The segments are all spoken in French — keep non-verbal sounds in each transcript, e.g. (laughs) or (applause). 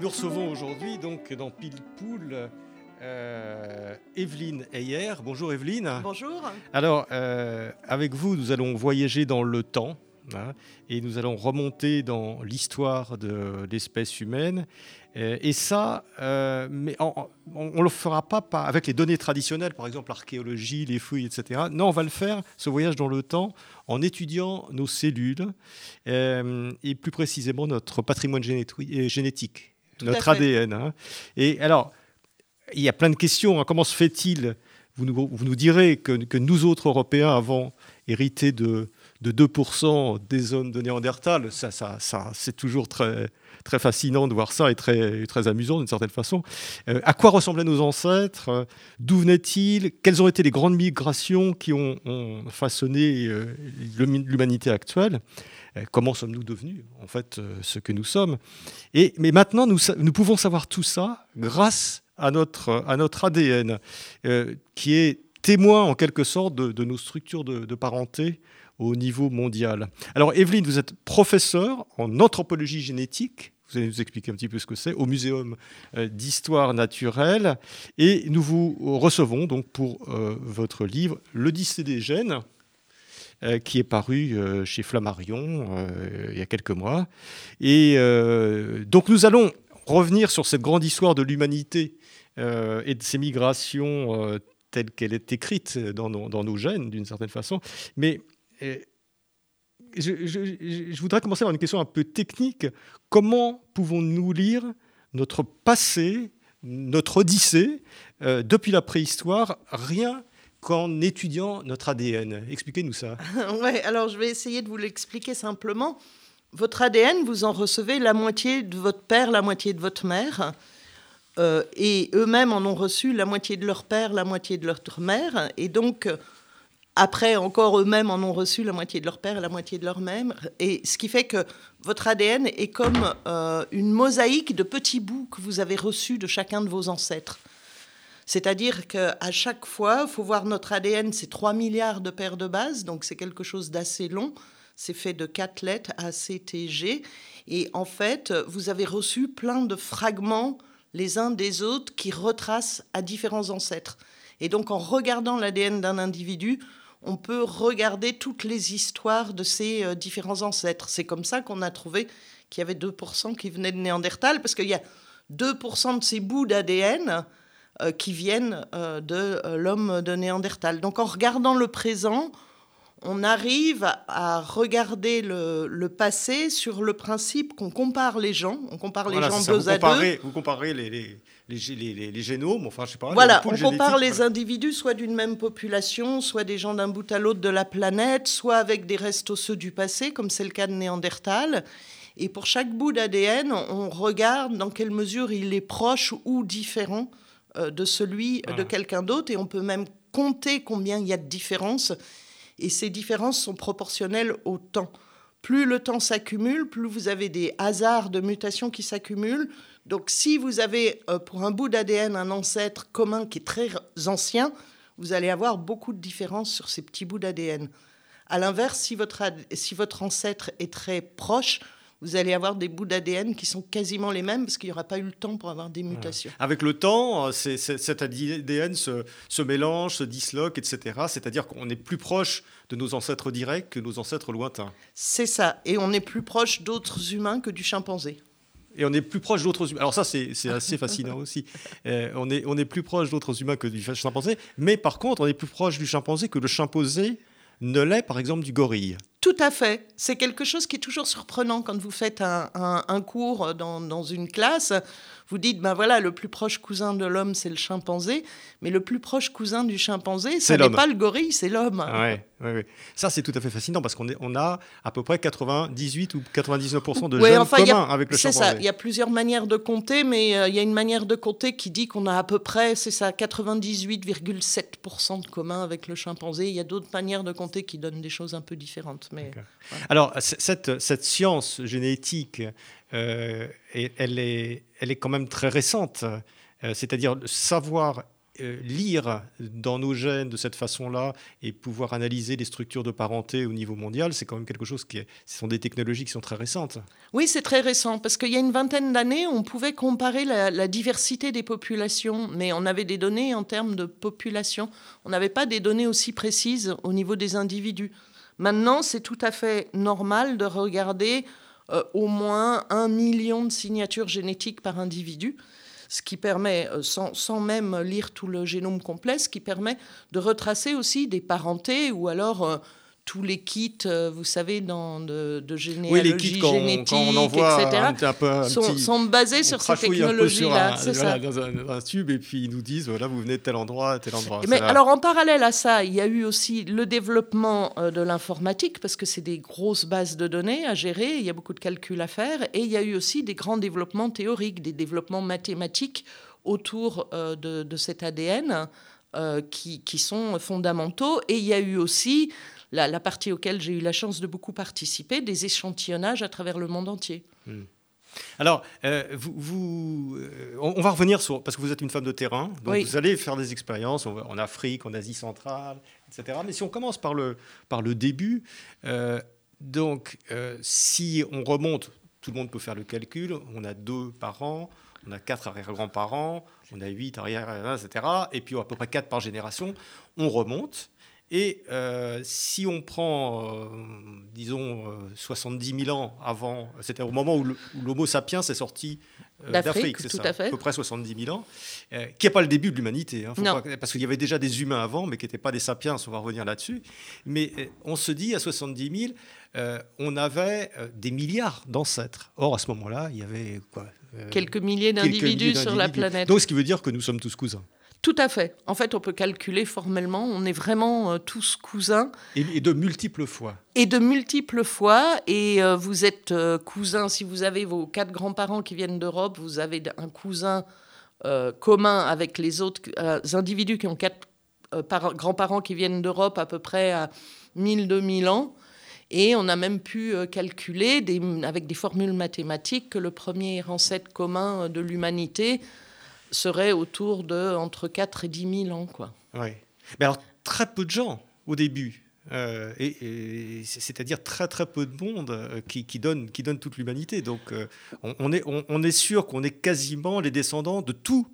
Nous recevons aujourd'hui, donc, dans Pile Poule, euh, Evelyne Heyer. Bonjour Evelyne. Bonjour. Alors, euh, avec vous, nous allons voyager dans le temps. hein, et nous allons remonter dans l'histoire de l'espèce humaine. Euh, et ça, mais on ne le fera pas, par- avec les données traditionnelles, par exemple l'archéologie, les fouilles, etc. Non, on va le faire, ce voyage dans le temps, en étudiant nos cellules et plus précisément notre patrimoine génétique, notre. ADN. hein. Et alors, il y a plein de questions. hein. Comment se fait-il? Vous nous, vous nous direz que, que nous autres Européens avons hérité de, de 2% des hommes de Néandertal. Ça, ça, ça, c'est toujours très, très fascinant de voir ça et très, très amusant d'une certaine façon. Euh, à quoi ressemblaient nos ancêtres? D'où venaient-ils? Quelles ont été les grandes migrations qui ont, ont façonné euh, l'humanité actuelle? Comment sommes-nous devenus, en fait, euh, ce que nous sommes? Et, Mais maintenant, nous, nous pouvons savoir tout ça grâce à notre, à notre ADN, euh, qui est témoin, en quelque sorte, de, nos structures de, parenté au niveau mondial. Alors, Evelyne, vous êtes professeure en anthropologie génétique. Vous allez nous expliquer un petit peu ce que c'est au Muséum euh, d'histoire naturelle. Et nous vous recevons donc pour euh, votre livre L'Odyssée des gènes, euh, qui est paru euh, chez Flammarion euh, il y a quelques mois. Et donc nous allons revenir sur cette grande histoire de l'humanité et de ces migrations telles qu'elle est écrite dans nos, gènes, d'une certaine façon. Mais je, voudrais commencer par une question un peu technique. Comment pouvons-nous lire notre passé, notre odyssée, depuis la préhistoire, rien qu'en étudiant notre ADN Expliquez-nous ça. (laughs) ouais, alors je vais essayer de vous l'expliquer simplement. Votre ADN, vous en recevez la moitié de votre père, la moitié de votre mère. Euh, et eux-mêmes en ont reçu la moitié de leur père, la moitié de leur mère. Et donc, après, encore eux-mêmes en ont reçu la moitié de leur père la moitié de leur mère. Et ce qui fait que votre ADN est comme euh, une mosaïque de petits bouts que vous avez reçus de chacun de vos ancêtres. C'est-à-dire qu'à chaque fois, il faut voir notre ADN, c'est 3 milliards de paires de bases, donc c'est quelque chose d'assez long. C'est fait de 4 lettres, A, C, T, G. Et en fait, vous avez reçu plein de fragments les uns des autres qui retracent à différents ancêtres. Et donc en regardant l'ADN d'un individu, on peut regarder toutes les histoires de ces euh, différents ancêtres. C'est comme ça qu'on a trouvé qu'il y avait 2% qui venaient de Néandertal, parce qu'il y a 2% de ces bouts d'ADN euh, qui viennent euh, de euh, l'homme de Néandertal. Donc en regardant le présent, on arrive à, à regarder le, le passé sur le principe qu'on compare les gens, on compare les Voilà, gens c'est ça. deux vous à deux. comparez, Vous comparez les, les, les, les- génomes, enfin, je sais pas. Voilà, on compare les individus soit d'une même population, soit des gens d'un bout à l'autre de la planète, soit avec des restes osseux du passé, comme c'est le cas de Néandertal. Et pour chaque bout d'ADN, on regarde dans quelle mesure il est proche ou différent de celui de quelqu'un d'autre. Et on peut même compter combien il y a de différences. Et ces différences sont proportionnelles au temps. Plus le temps s'accumule, plus vous avez des hasards de mutations qui s'accumulent. Donc si vous avez euh, pour un bout d'ADN un ancêtre commun qui est très ancien, vous allez avoir beaucoup de différences sur ces petits bouts d'ADN. À l'inverse, si votre, si votre ancêtre est très proche, vous allez avoir des bouts d'ADN qui sont quasiment les mêmes parce qu'il n'y aura pas eu le temps pour avoir des mutations. Avec le temps, euh, cet ADN se, se mélange, se disloque, etc. C'est-à-dire qu'on est plus proche de nos ancêtres directs que nos ancêtres lointains. C'est ça. Et on est plus proche d'autres humains que du chimpanzé. Et on est plus proche d'autres humains. Alors ça, c'est c'est assez fascinant aussi. Euh, on, est, on est plus proche d'autres humains que du chimpanzé. Mais par contre, on est plus proche du chimpanzé que le chimpanzé ne l'est, par exemple, du gorille. Tout à fait. C'est quelque chose qui est toujours surprenant quand vous faites un, cours dans, dans, une classe. Vous dites, ben voilà, le plus proche cousin de l'homme, c'est le chimpanzé, mais le plus proche cousin du chimpanzé, ce n'est pas le gorille, c'est l'homme. Ouais, ouais, Ça, c'est tout à fait fascinant parce qu'on on a à peu près 98 ou 99% de gènes communs avec le chimpanzé. C'est ça, il y a plusieurs manières de compter, mais euh, il y a une manière de compter qui dit qu'on a à peu près, c'est ça, 98,7% de commun avec le chimpanzé. Il y a d'autres manières de compter qui donnent des choses un peu différentes. Mais, Alors, cette, cette science génétique, euh, elle, est, elle est quand même très récente. Euh, c'est-à-dire savoir euh, lire dans nos gènes de cette façon-là et pouvoir analyser les structures de parenté au niveau mondial, c'est quand même quelque chose qui ce sont des technologies qui sont très récentes. Oui, c'est très récent parce qu'il y a une vingtaine d'années, on pouvait comparer la, la, diversité des populations, mais on avait des données en termes de population. On n'avait pas des données aussi précises au niveau des individus. Maintenant, c'est tout à fait normal de regarder euh, au moins un million de signatures génétiques par individu, ce qui permet, euh, sans, sans, même lire tout le génome complet, ce qui permet de retracer aussi des parentés ou alors euh, tous les kits, euh, vous savez, dans de, de généalogie oui, génétique, quand on envoie etc., sont, sont, basés sur ces technologies-là. Dans un, tube, et puis ils nous disent, voilà, vous venez de tel endroit, tel endroit. Mais alors, en parallèle à ça, il y a eu aussi le développement euh, de l'informatique, parce que c'est des grosses bases de données à gérer, il y a beaucoup de calculs à faire, et il y a eu aussi des grands développements théoriques, des développements mathématiques autour euh, de, de, cet ADN qui, qui sont fondamentaux. Et il y a eu aussi la, partie auquel j'ai eu la chance de beaucoup participer, des échantillonnages à travers le monde entier. Hmm. Alors, euh, vous, euh, on, va revenir sur, parce que vous êtes une femme de terrain, donc vous allez faire des expériences en Afrique, en Asie centrale, etc. Mais si on commence par le, par le début, euh, donc si on remonte, tout le monde peut faire le calcul, on a deux parents, on a quatre arrière-grands-parents, on a huit arrière, etc. Et puis à peu près quatre par génération, on remonte. Et euh, si on prend, euh, disons, 70 euh, 000 ans avant, c'était au moment où l'Homo sapiens est sorti d'Afrique, c'est ça, à, peu près 70 000 ans, qui n'est pas le début de l'humanité, hein, parce qu'il y avait déjà des humains avant, mais qui n'étaient pas des sapiens, on va revenir là-dessus. Mais on se dit, à 70 000, on avait des milliards d'ancêtres. Or, à ce moment-là, il y avait quoi Quelques milliers d'individus sur la planète. Donc, ce qui veut dire que nous sommes tous cousins. Tout à fait. En fait, on peut calculer formellement, on est vraiment euh, tous cousins. Et, de multiples fois. Et de multiples fois. Et euh, vous êtes euh, cousins, si vous avez vos quatre grands-parents qui viennent d'Europe, vous avez un cousin commun avec les autres individus qui ont quatre grands-parents qui viennent d'Europe à peu près à 1000-2000 ans. Et on a même pu calculer avec des formules mathématiques que le premier ancêtre commun de l'humanité serait autour de entre 4 et 10 000 ans. Quoi. Oui. Mais alors, très peu de gens au début. Euh, et, c'est-à-dire très très peu de monde euh, qui, qui, donne, qui donne toute l'humanité. Donc euh, on, est, on, on, est sûr qu'on est quasiment les descendants de tout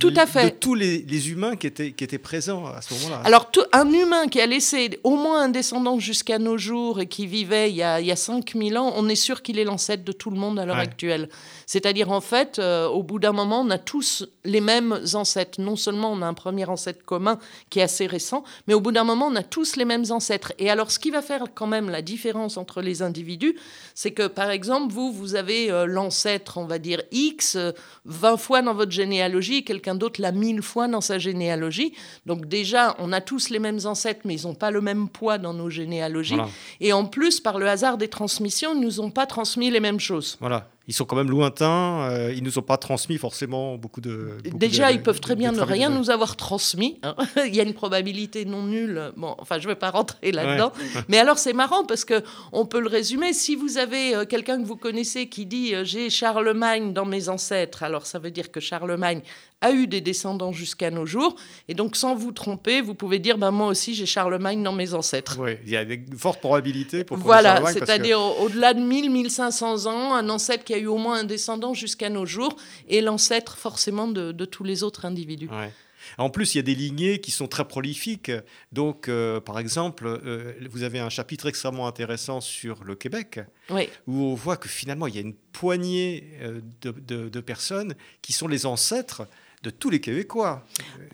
tout à fait. De tous les, humains qui étaient, qui étaient présents à ce moment-là. Alors, un humain qui a laissé au moins un descendant jusqu'à nos jours et qui vivait il y a, il y a 5000 ans, on est sûr qu'il est l'ancêtre de tout le monde à l'heure actuelle. C'est-à-dire, en fait, euh, au bout d'un moment, on a tous les mêmes ancêtres. Non seulement on a un premier ancêtre commun qui est assez récent, mais au bout d'un moment, on a tous les mêmes ancêtres. Et alors, ce qui va faire quand même la différence entre les individus, c'est que, par exemple, vous, vous avez euh, l'ancêtre, on va dire, X, 20 euh, fois dans votre généalogie, quelqu'un d'autre l'a mille fois dans sa généalogie. Donc déjà, on a tous les mêmes ancêtres, mais ils n'ont pas le même poids dans nos généalogies. Et en plus, par le hasard des transmissions, ils ne nous ont pas transmis les mêmes choses. Voilà ils sont quand même lointains, euh, ils ne nous ont pas transmis forcément beaucoup de... Déjà, ils peuvent très bien ne rien nous avoir transmis. Hein. (laughs) Il y a une probabilité non nulle. Bon, enfin, je ne vais pas rentrer là-dedans. (laughs) Mais alors, c'est marrant parce que on peut le résumer. Si vous avez euh, quelqu'un que vous connaissez qui dit euh, j'ai Charlemagne dans mes ancêtres, alors ça veut dire que Charlemagne a eu des descendants jusqu'à nos jours. Et donc, sans vous tromper, vous pouvez dire ben, moi aussi, j'ai Charlemagne dans mes ancêtres. Oui, il y a de fortes probabilités pour Voilà, c'est-à-dire au-delà de 1000, 1500 ans, un ancêtre qui a eu au moins un descendant jusqu'à nos jours et l'ancêtre forcément de, tous les autres individus. En plus, il y a des lignées qui sont très prolifiques. Donc, euh, par exemple, euh, vous avez un chapitre extrêmement intéressant sur le Québec, où on voit que finalement, il y a une poignée euh, de, de, personnes qui sont les ancêtres de tous les Québécois.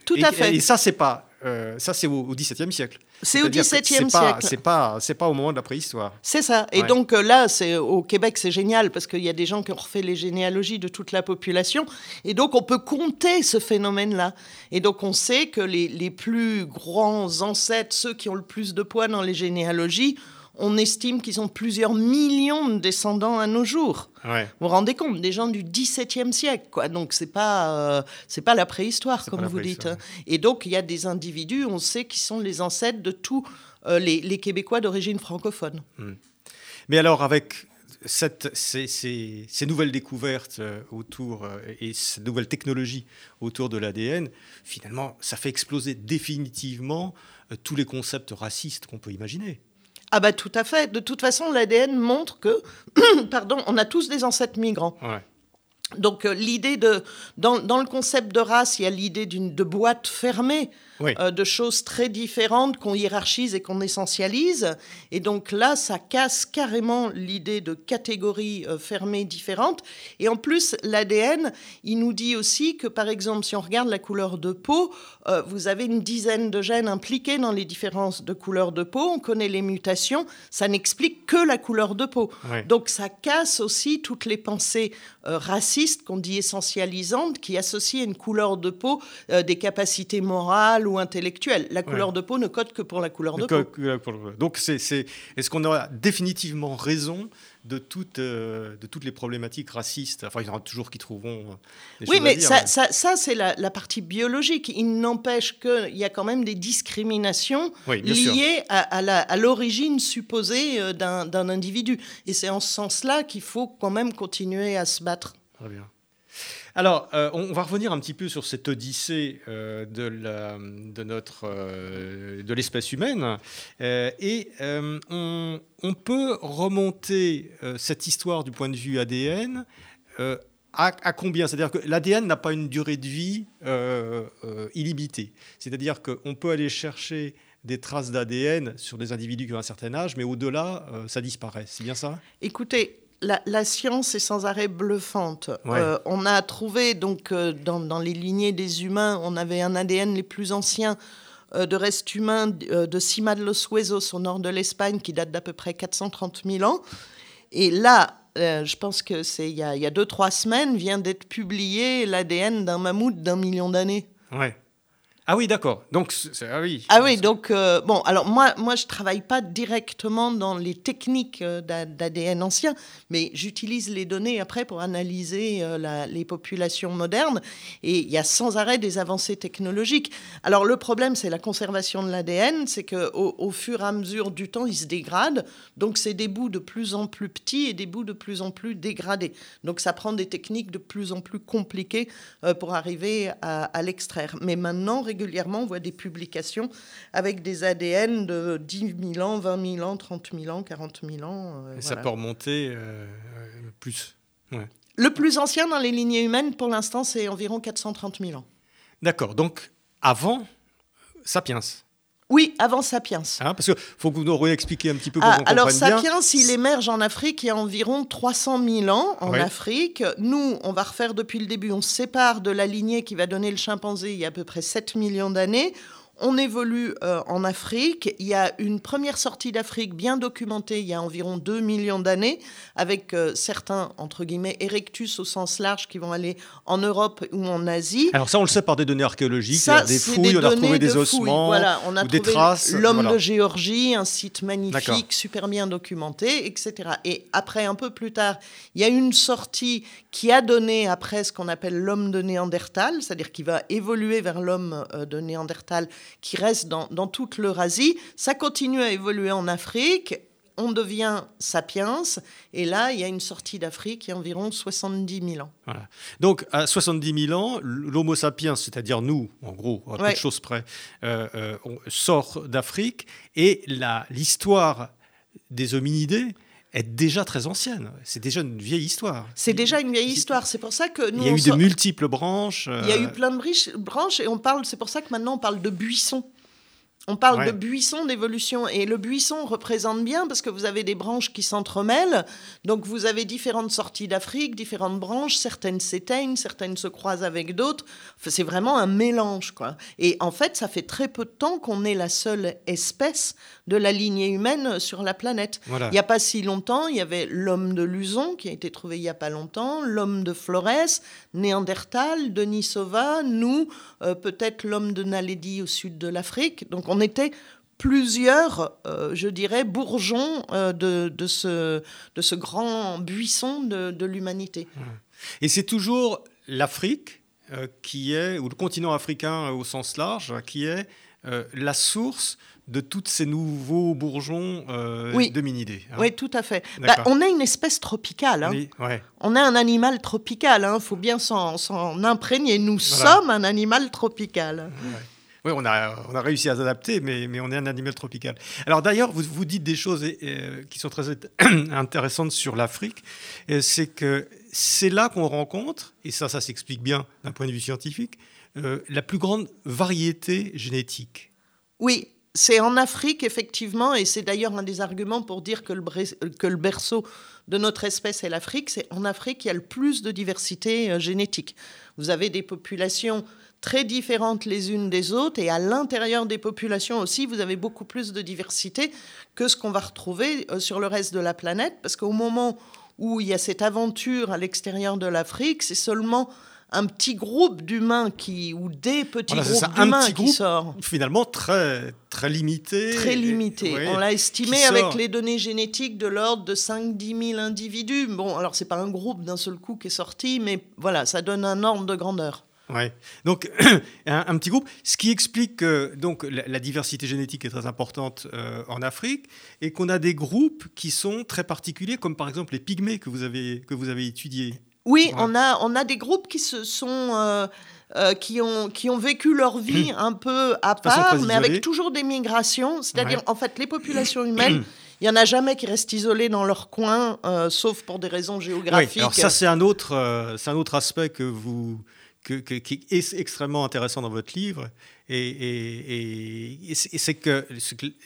Tout et, à fait. Et ça, c'est pas, euh, ça c'est au XVIIe siècle. C'est au XVIIe siècle. C'est pas, c'est pas au moment de la préhistoire. C'est ça. Et donc euh, là, c'est au Québec, c'est génial parce qu'il y a des gens qui ont refait les généalogies de toute la population, et donc on peut compter ce phénomène-là. Et donc on sait que les, les plus grands ancêtres, ceux qui ont le plus de poids dans les généalogies, on estime qu'ils ont plusieurs millions de descendants à nos jours. Vous vous rendez compte, des gens du XVIIe siècle, quoi. Donc c'est pas euh, c'est pas la préhistoire comme vous dites. Et donc il y a des individus, on sait, qui sont les ancêtres de tous euh, les, Québécois d'origine francophone. Hmm. Mais alors avec cette, ces, ces, nouvelles découvertes euh, autour et ces nouvelles technologies autour de l'ADN, finalement, ça fait exploser définitivement tous les concepts racistes qu'on peut imaginer. Ah bah tout à fait. De toute façon, l'ADN montre que, (clears throat) pardon, on a tous des ancêtres migrants. Donc euh, l'idée de dans, dans, le concept de race, il y a l'idée d'une de boîte fermée euh, de choses très différentes qu'on hiérarchise et qu'on essentialise. Et donc là, ça casse carrément l'idée de catégories euh, fermées différentes. Et en plus, l'ADN, il nous dit aussi que, par exemple, si on regarde la couleur de peau, euh, vous avez une dizaine de gènes impliqués dans les différences de couleur de peau. On connaît les mutations. Ça n'explique que la couleur de peau. Donc ça casse aussi toutes les pensées racistes qu'on dit essentialisantes qui associent à une couleur de peau des capacités morales ou intellectuelle. La couleur de peau ne code que pour la couleur de peau. Donc, c'est, est-ce qu'on a définitivement raison de toutes, euh, de toutes les problématiques racistes? Enfin, il y en aura toujours qui trouveront euh, des Oui, mais, ça, ça, ça, c'est la, partie biologique. Il n'empêche qu'il y a quand même des discriminations liées à, l'origine supposée euh, d'un, d'un individu. Et c'est en ce sens-là qu'il faut quand même continuer à se battre. Très bien. Alors, euh, on va revenir un petit peu sur cette odyssée euh, de, notre, euh, de l'espèce humaine. et on, peut remonter cette histoire du point de vue ADN à, combien? C'est-à-dire que l'ADN n'a pas une durée de vie illimitée. C'est-à-dire qu'on peut aller chercher des traces d'ADN sur des individus qui ont un certain âge, mais au-delà, ça disparaît. C'est bien ça? Écoutez, la, science est sans arrêt bluffante. Euh, on a trouvé, donc, euh, dans, les lignées des humains, on avait un ADN les plus anciens euh, de restes humains de Cima de los Huesos au nord de l'Espagne qui date d'à peu près 430 000 ans. Et là, je pense que c'est il y a, deux, trois semaines, vient d'être publié l'ADN d'un mammouth d'un million d'années. Ouais. Ah oui, d'accord. Donc, ah oui. Ah oui, donc, euh, bon, alors moi, moi, je travaille pas directement dans les techniques euh, d'ADN ancien, mais j'utilise les données après pour analyser euh, les populations modernes. Et il y a sans arrêt des avancées technologiques. Alors, le problème, c'est la conservation de l'ADN, c'est qu'au au fur et à mesure du temps, il se dégrade. Donc, c'est des bouts de plus en plus petits et des bouts de plus en plus dégradés. Donc, ça prend des techniques de plus en plus compliquées pour arriver à, à l'extraire. Mais maintenant, on voit des publications avec des ADN de 10 000 ans, 20 000 ans, 30 000 ans, 40 000 ans. Euh, Et ça peut remonter euh, plus. Le plus ancien dans les lignées humaines, pour l'instant, c'est environ 430 000 ans. D'accord. Donc, avant Sapiens oui, avant Sapiens. Ah, parce qu'il faut que vous nous réexpliquiez un petit peu pour ah, Alors, Sapiens, il émerge en Afrique il y a environ 300 000 ans en Afrique. Nous, on va refaire depuis le début, on se sépare de la lignée qui va donner le chimpanzé il y a à peu près 7 millions d'années. On évolue euh, en Afrique. Il y a une première sortie d'Afrique bien documentée il y a environ 2 millions d'années, avec euh, certains, entre guillemets, erectus au sens large qui vont aller en Europe ou en Asie. Alors ça, on le sait par des données archéologiques, il y a des fouilles, on a retrouvé des ossements, voilà, on a des traces. L'homme de Géorgie, un site magnifique, super bien documenté, etc. Et après, un peu plus tard, il y a une sortie qui a donné après ce qu'on appelle l'homme de Néandertal, c'est-à-dire qui va évoluer vers l'homme euh, de Néandertal qui reste dans, toute l'Eurasie. Ça continue à évoluer en Afrique. On devient sapiens. Et là, il y a une sortie d'Afrique il y a environ 70 000 ans. Donc, à 70 000 ans, l'Homo sapiens, c'est-à-dire nous, en gros, à quelque chose près, euh, euh, on sort d'Afrique. Et l'histoire des hominidés est déjà très ancienne. C'est déjà une vieille histoire. C'est déjà une vieille histoire. C'est pour ça que nous. Il y a eu de multiples branches. Il y a eu euh, plein de branches et on parle. C'est pour ça que maintenant on parle de buissons. On parle Ouais. de buisson d'évolution et le buisson représente bien parce que vous avez des branches qui s'entremêlent. Donc vous avez différentes sorties d'Afrique, différentes branches, certaines s'éteignent, certaines se croisent avec d'autres. Enfin, c'est vraiment un mélange quoi. Et en fait, ça fait très peu de temps qu'on est la seule espèce de la lignée humaine sur la planète. Voilà. Il n'y a pas si longtemps, il y avait l'homme de Luzon qui a été trouvé il n'y a pas longtemps, l'homme de Flores, Néandertal, Denisova, nous, euh, peut-être l'homme de Naledi au sud de l'Afrique. Donc on était plusieurs, euh, je dirais, bourgeons euh, de, de ce, de ce grand buisson de, de l'humanité. Et c'est toujours l'Afrique euh, qui est, ou le continent africain au sens large, qui est la source de tous ces nouveaux bourgeons euh, Oui. hein. Oui, tout à fait. Bah, on a une espèce tropicale. hein. Oui, ouais. On a un animal tropical. Il faut bien s'en imprégner. Nous Voilà. sommes un animal tropical. Oui, on a, on a réussi à s'adapter, mais, mais on est un animal tropical. Alors d'ailleurs, vous, vous dites des choses qui sont très (clears throat) intéressantes sur l'Afrique. C'est que c'est là qu'on rencontre, et ça, ça s'explique bien d'un point de vue scientifique, euh, la plus grande variété génétique. Oui, c'est en Afrique, effectivement, et c'est d'ailleurs un des arguments pour dire que le, que le berceau de notre espèce est l'Afrique. C'est en Afrique qu'il y a le plus de diversité euh, génétique. Vous avez des populations très différentes les unes des autres, et à l'intérieur des populations aussi, vous avez beaucoup plus de diversité que ce qu'on va retrouver euh, sur le reste de la planète, parce qu'au moment où il y a cette aventure à l'extérieur de l'Afrique, c'est seulement un petit groupe d'humains qui, ou des petits Voilà, groupes d'humains petit qui groupe sort Finalement, très, très limité. très Et- limité. On l'a estimé avec sort. les données génétiques de l'ordre de 5-10 000 individus. Bon, alors c'est pas un groupe d'un seul coup qui est sorti, mais voilà, ça donne un ordre de grandeur. Ouais. Donc, (clears throat) un, un petit groupe, ce qui explique que donc, la, la diversité génétique est très importante euh, en Afrique et qu'on a des groupes qui sont très particuliers, comme par exemple les pygmées que vous avez, que vous avez étudiés. Oui, Ouais. on, a, on a des groupes qui se sont. euh, euh, qui, ont, qui ont vécu leur vie (clears throat) un peu à part, mais avec toujours des migrations. C'est-à-dire, Ouais. en fait, les populations humaines, il n'y en a jamais qui restent isolées dans leur coin, sauf pour des raisons Oui, géographiques. alors ça, c'est un, autre, c'est un autre aspect que vous, que, que- qui est extrêmement intéressant dans votre livre. Et, et- et- et c'est que,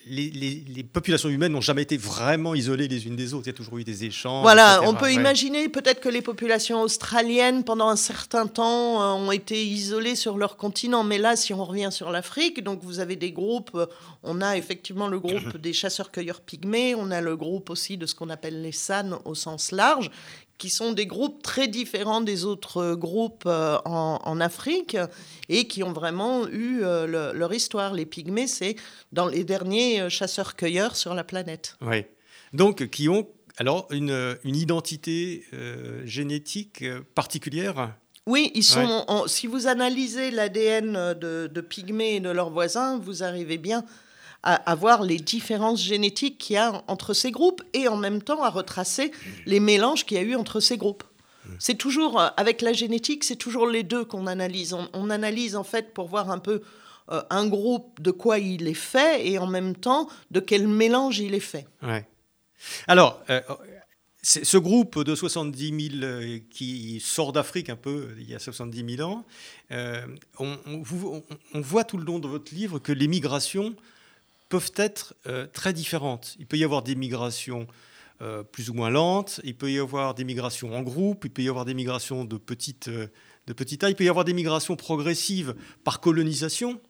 les, les- les populations humaines n'ont jamais été vraiment isolées les unes des autres. Il y a toujours eu des échanges. Voilà, etc. on peut Ouais. imaginer peut-être que les populations australiennes, pendant un certain temps, ont été isolées sur leur continent. Mais là, si on revient sur l'Afrique, donc vous avez des groupes. On a effectivement le groupe (coughs) des chasseurs-cueilleurs pygmées. On a le groupe aussi de ce qu'on appelle les SAN au sens large, qui sont des groupes très différents des autres euh, groupes euh, en, en Afrique et qui ont vraiment eu euh, le- leur histoire. Les pygmées, c'est dans les derniers chasseurs-cueilleurs sur la planète. Oui. Donc, qui ont alors une, une identité euh, génétique particulière? Oui, ils sont. Ouais. en- si vous analysez l'ADN de, de pygmées et de leurs voisins, vous arrivez bien à, à voir les différences génétiques qu'il y a entre ces groupes et en même temps à retracer les mélanges qu'il y a eu entre ces groupes. C'est toujours, euh, avec la génétique, c'est toujours les deux qu'on analyse. On, analyse en fait pour voir un peu euh, un groupe de quoi il est fait et en même temps de quel mélange il est fait. Alors, euh, ce groupe de 70 000 euh, qui sort d'Afrique un peu il y a 70 000 ans, on- on voit tout le long de votre livre que les migrations peuvent être euh, très différentes. Il peut y avoir des migrations euh, plus ou moins lentes, il peut y avoir des migrations en groupe, il peut y avoir des migrations de petite, euh, de petite taille, il peut y avoir des migrations progressives par colonisation.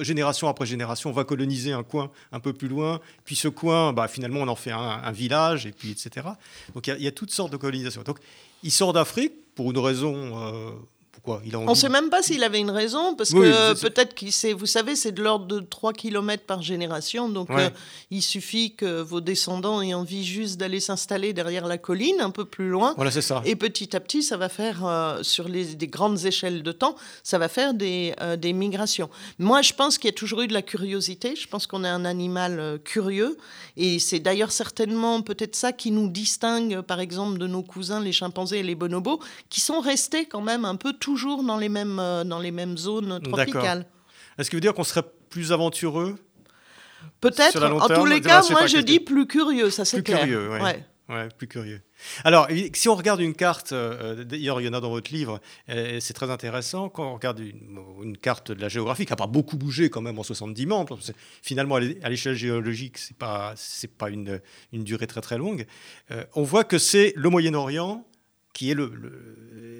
Génération après génération, on va coloniser un coin un peu plus loin, puis ce coin, bah, finalement, on en fait un, village, et puis etc. Donc il y y, a toutes sortes de colonisations. Donc il sort d'Afrique pour une raison. Pourquoi il a On ne sait même pas s'il avait une raison, parce Oui, que peut-être qu'il sait, vous savez, c'est de l'ordre de 3 km par génération, donc Ouais. euh, il suffit que vos descendants aient envie juste d'aller s'installer derrière la colline, un peu plus loin, Voilà, c'est ça. et petit à petit, ça va faire, euh, sur les, des grandes échelles de temps, ça va faire des, euh, des migrations. Moi, je pense qu'il y a toujours eu de la curiosité, je pense qu'on est un animal curieux, et c'est d'ailleurs certainement peut-être ça qui nous distingue, par exemple, de nos cousins, les chimpanzés et les bonobos, qui sont restés quand même un peu toujours dans les mêmes, euh, dans les mêmes zones tropicales. Est-ce que veut dire qu'on serait plus aventureux? Peut-être, en tous les cas, moi je dis plus curieux, ça c'est Plus clair. curieux, ouais. Ouais, plus curieux. Alors, si on regarde une carte, euh, d'ailleurs, il y en a dans votre livre, c'est très intéressant. Quand on regarde une, carte de la géographie, qui n'a pas beaucoup bougé quand même en 70 membres, finalement, à l'échelle géologique, ce n'est pas, pas une, une, durée très très longue, euh, on voit que c'est le Moyen-Orient qui est le,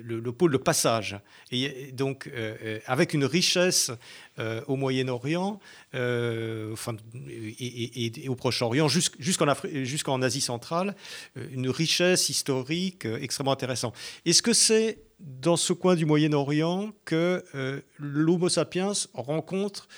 le, pôle de passage. Et donc, euh, euh, avec une richesse euh, au Moyen-Orient et, au Proche-Orient, jusqu'en Asie centrale, une richesse historique extrêmement intéressante. Est-ce que c'est dans ce coin du Moyen-Orient que l'Homo sapiens rencontre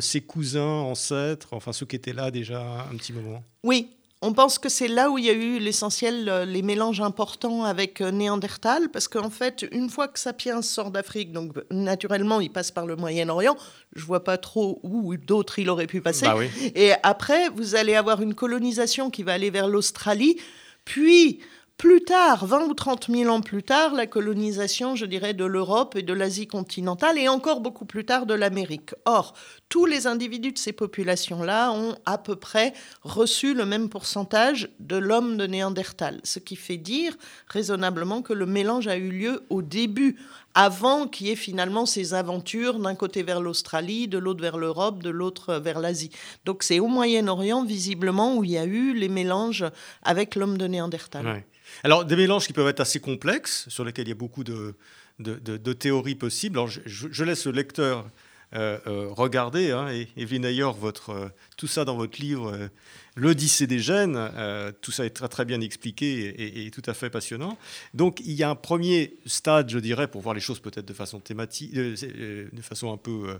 ses cousins, ancêtres, enfin ceux qui étaient là déjà un petit moment? Oui, on pense que c'est là où il y a eu l'essentiel, euh, les mélanges importants avec euh, Néandertal, parce qu'en fait, une fois que Sapiens sort d'Afrique, donc naturellement, il passe par le Moyen-Orient. Je vois pas trop où d'autres il aurait pu passer. Bah Et après, vous allez avoir une colonisation qui va aller vers l'Australie, puis plus tard, 20 ou 30 000 ans plus tard, la colonisation, je dirais, de l'Europe et de l'Asie continentale, et encore beaucoup plus tard de l'Amérique. Or, tous les individus de ces populations-là ont à peu près reçu le même pourcentage de l'homme de Néandertal, ce qui fait dire raisonnablement que le mélange a eu lieu au début, avant qu'il y ait finalement ces aventures d'un côté vers l'Australie, de l'autre vers l'Europe, de l'autre vers l'Asie. Donc c'est au Moyen-Orient, visiblement, où il y a eu les mélanges avec l'homme de Néandertal. Alors, des mélanges qui peuvent être assez complexes, sur lesquels il y a beaucoup de, de, théories possibles. Alors, je, laisse le lecteur euh, euh, regarder, hein, et Evelyne Ayer, votre, euh, tout ça dans votre livre l'Odyssée des gènes, euh, tout ça est très, très bien expliqué et, tout à fait passionnant. Donc il y a un premier stade, je dirais, pour voir les choses peut-être de façon thématique, euh, euh, de façon un peu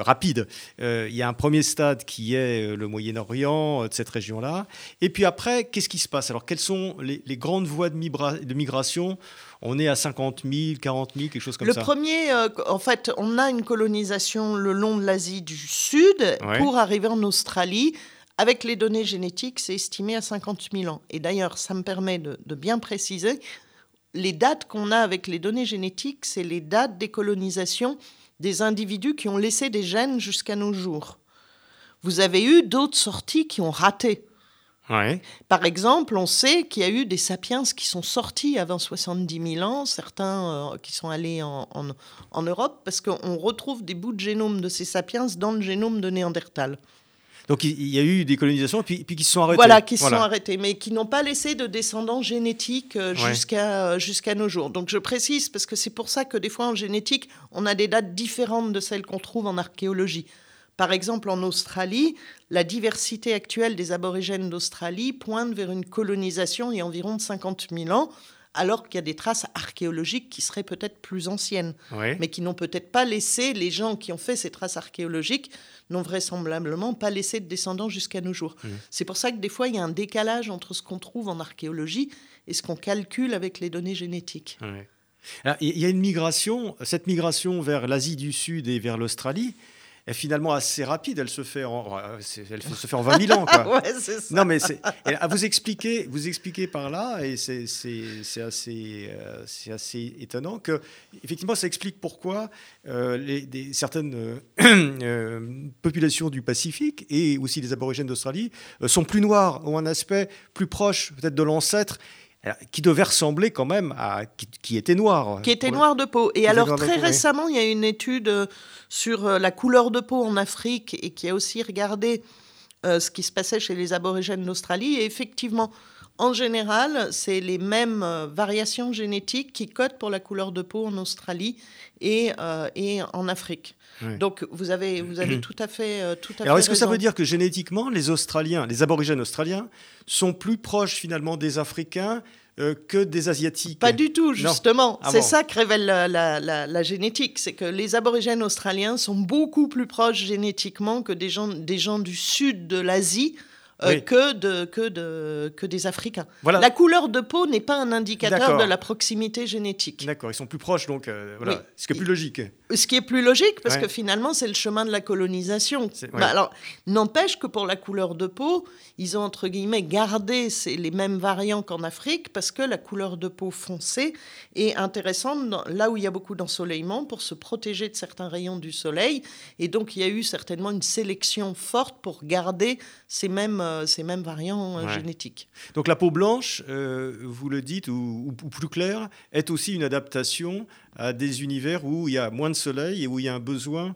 rapide. il y a un premier stade qui est le Moyen-Orient, de cette région-là. Et puis après, qu'est-ce qui se passe? Alors quelles sont les, grandes voies de, de migration? On est à 50 000, 40 000, quelque chose comme ça. Le premier, en fait, on a une colonisation le long de l'Asie du Sud pour arriver en Australie. Avec les données génétiques, c'est estimé à 50 000 ans. Et d'ailleurs, ça me permet de, bien préciser, les dates qu'on a avec les données génétiques, c'est les dates des colonisations des individus qui ont laissé des gènes jusqu'à nos jours. Vous avez eu d'autres sorties qui ont raté. Par exemple, on sait qu'il y a eu des sapiens qui sont sortis avant 70 000 ans, certains euh, qui sont allés en, en Europe, parce qu'on retrouve des bouts de génome de ces sapiens dans le génome de Néandertal. Donc il y a eu des colonisations, puis, puis qui se sont arrêtés. Voilà, qui se sont arrêtés, mais qui n'ont pas laissé de descendants génétiques euh, jusqu'à euh, jusqu'à nos jours. Donc je précise, parce que c'est pour ça que des fois en génétique, on a des dates différentes de celles qu'on trouve en archéologie. Par exemple, en Australie, la diversité actuelle des aborigènes d'Australie pointe vers une colonisation il y a environ de 50 000 ans, alors qu'il y a des traces archéologiques qui seraient peut-être plus anciennes, mais qui n'ont peut-être pas laissé, les gens qui ont fait ces traces archéologiques n'ont vraisemblablement pas laissé de descendants jusqu'à nos jours. Mmh. C'est pour ça que des fois, il y a un décalage entre ce qu'on trouve en archéologie et ce qu'on calcule avec les données génétiques. il y a une migration, cette migration vers l'Asie du Sud et vers l'Australie, est finalement assez rapide. Elle se fait en, elle se fait en 20 000 ans. Quoi. (laughs) ouais, ça. Non, mais vous expliquez, vous expliquez par là, et c'est assez, euh, c'est assez étonnant que, effectivement, ça explique pourquoi euh, les, des, certaines euh, (clears throat) populations du Pacifique et aussi les aborigènes d'Australie sont plus noires, ont un aspect plus proche peut-être de l'ancêtre qui devait ressembler quand même à qui, était noir. Qui était noir de peau. Et alors très récemment, il y a une étude euh, sur euh, la couleur de peau en Afrique et qui a aussi regardé euh, ce qui se passait chez les aborigènes d'Australie. Et effectivement, en général, c'est les mêmes variations génétiques qui codent pour la couleur de peau en Australie et, et en Afrique. Donc vous avez, vous avez tout à fait, tout à Alors est-ce que ça veut dire que génétiquement, les Australiens, les aborigènes australiens, sont plus proches finalement des Africains euh, que des Asiatiques? Pas du tout, justement. Ah c'est ça que révèle la, génétique. C'est que les aborigènes australiens sont beaucoup plus proches génétiquement que des gens, des gens du sud de l'Asie. Euh, que, de, que, de, que des Africains. La couleur de peau n'est pas un indicateur de la proximité génétique. D'accord, ils sont plus proches, donc euh, voilà, ce qui est plus logique. Ce qui est plus logique, parce que finalement, c'est le chemin de la colonisation. Bah, alors, n'empêche que pour la couleur de peau, ils ont, entre guillemets, gardé les mêmes variants qu'en Afrique, parce que la couleur de peau foncée est intéressante là où il y a beaucoup d'ensoleillement pour se protéger de certains rayons du soleil. Et donc, il y a eu certainement une sélection forte pour garder ces mêmes mêmes, ces mêmes variants génétiques. Donc la peau blanche, vous le dites, ou, ou, plus claire, est aussi une adaptation à des univers où il y a moins de soleil et où il y a un besoin euh,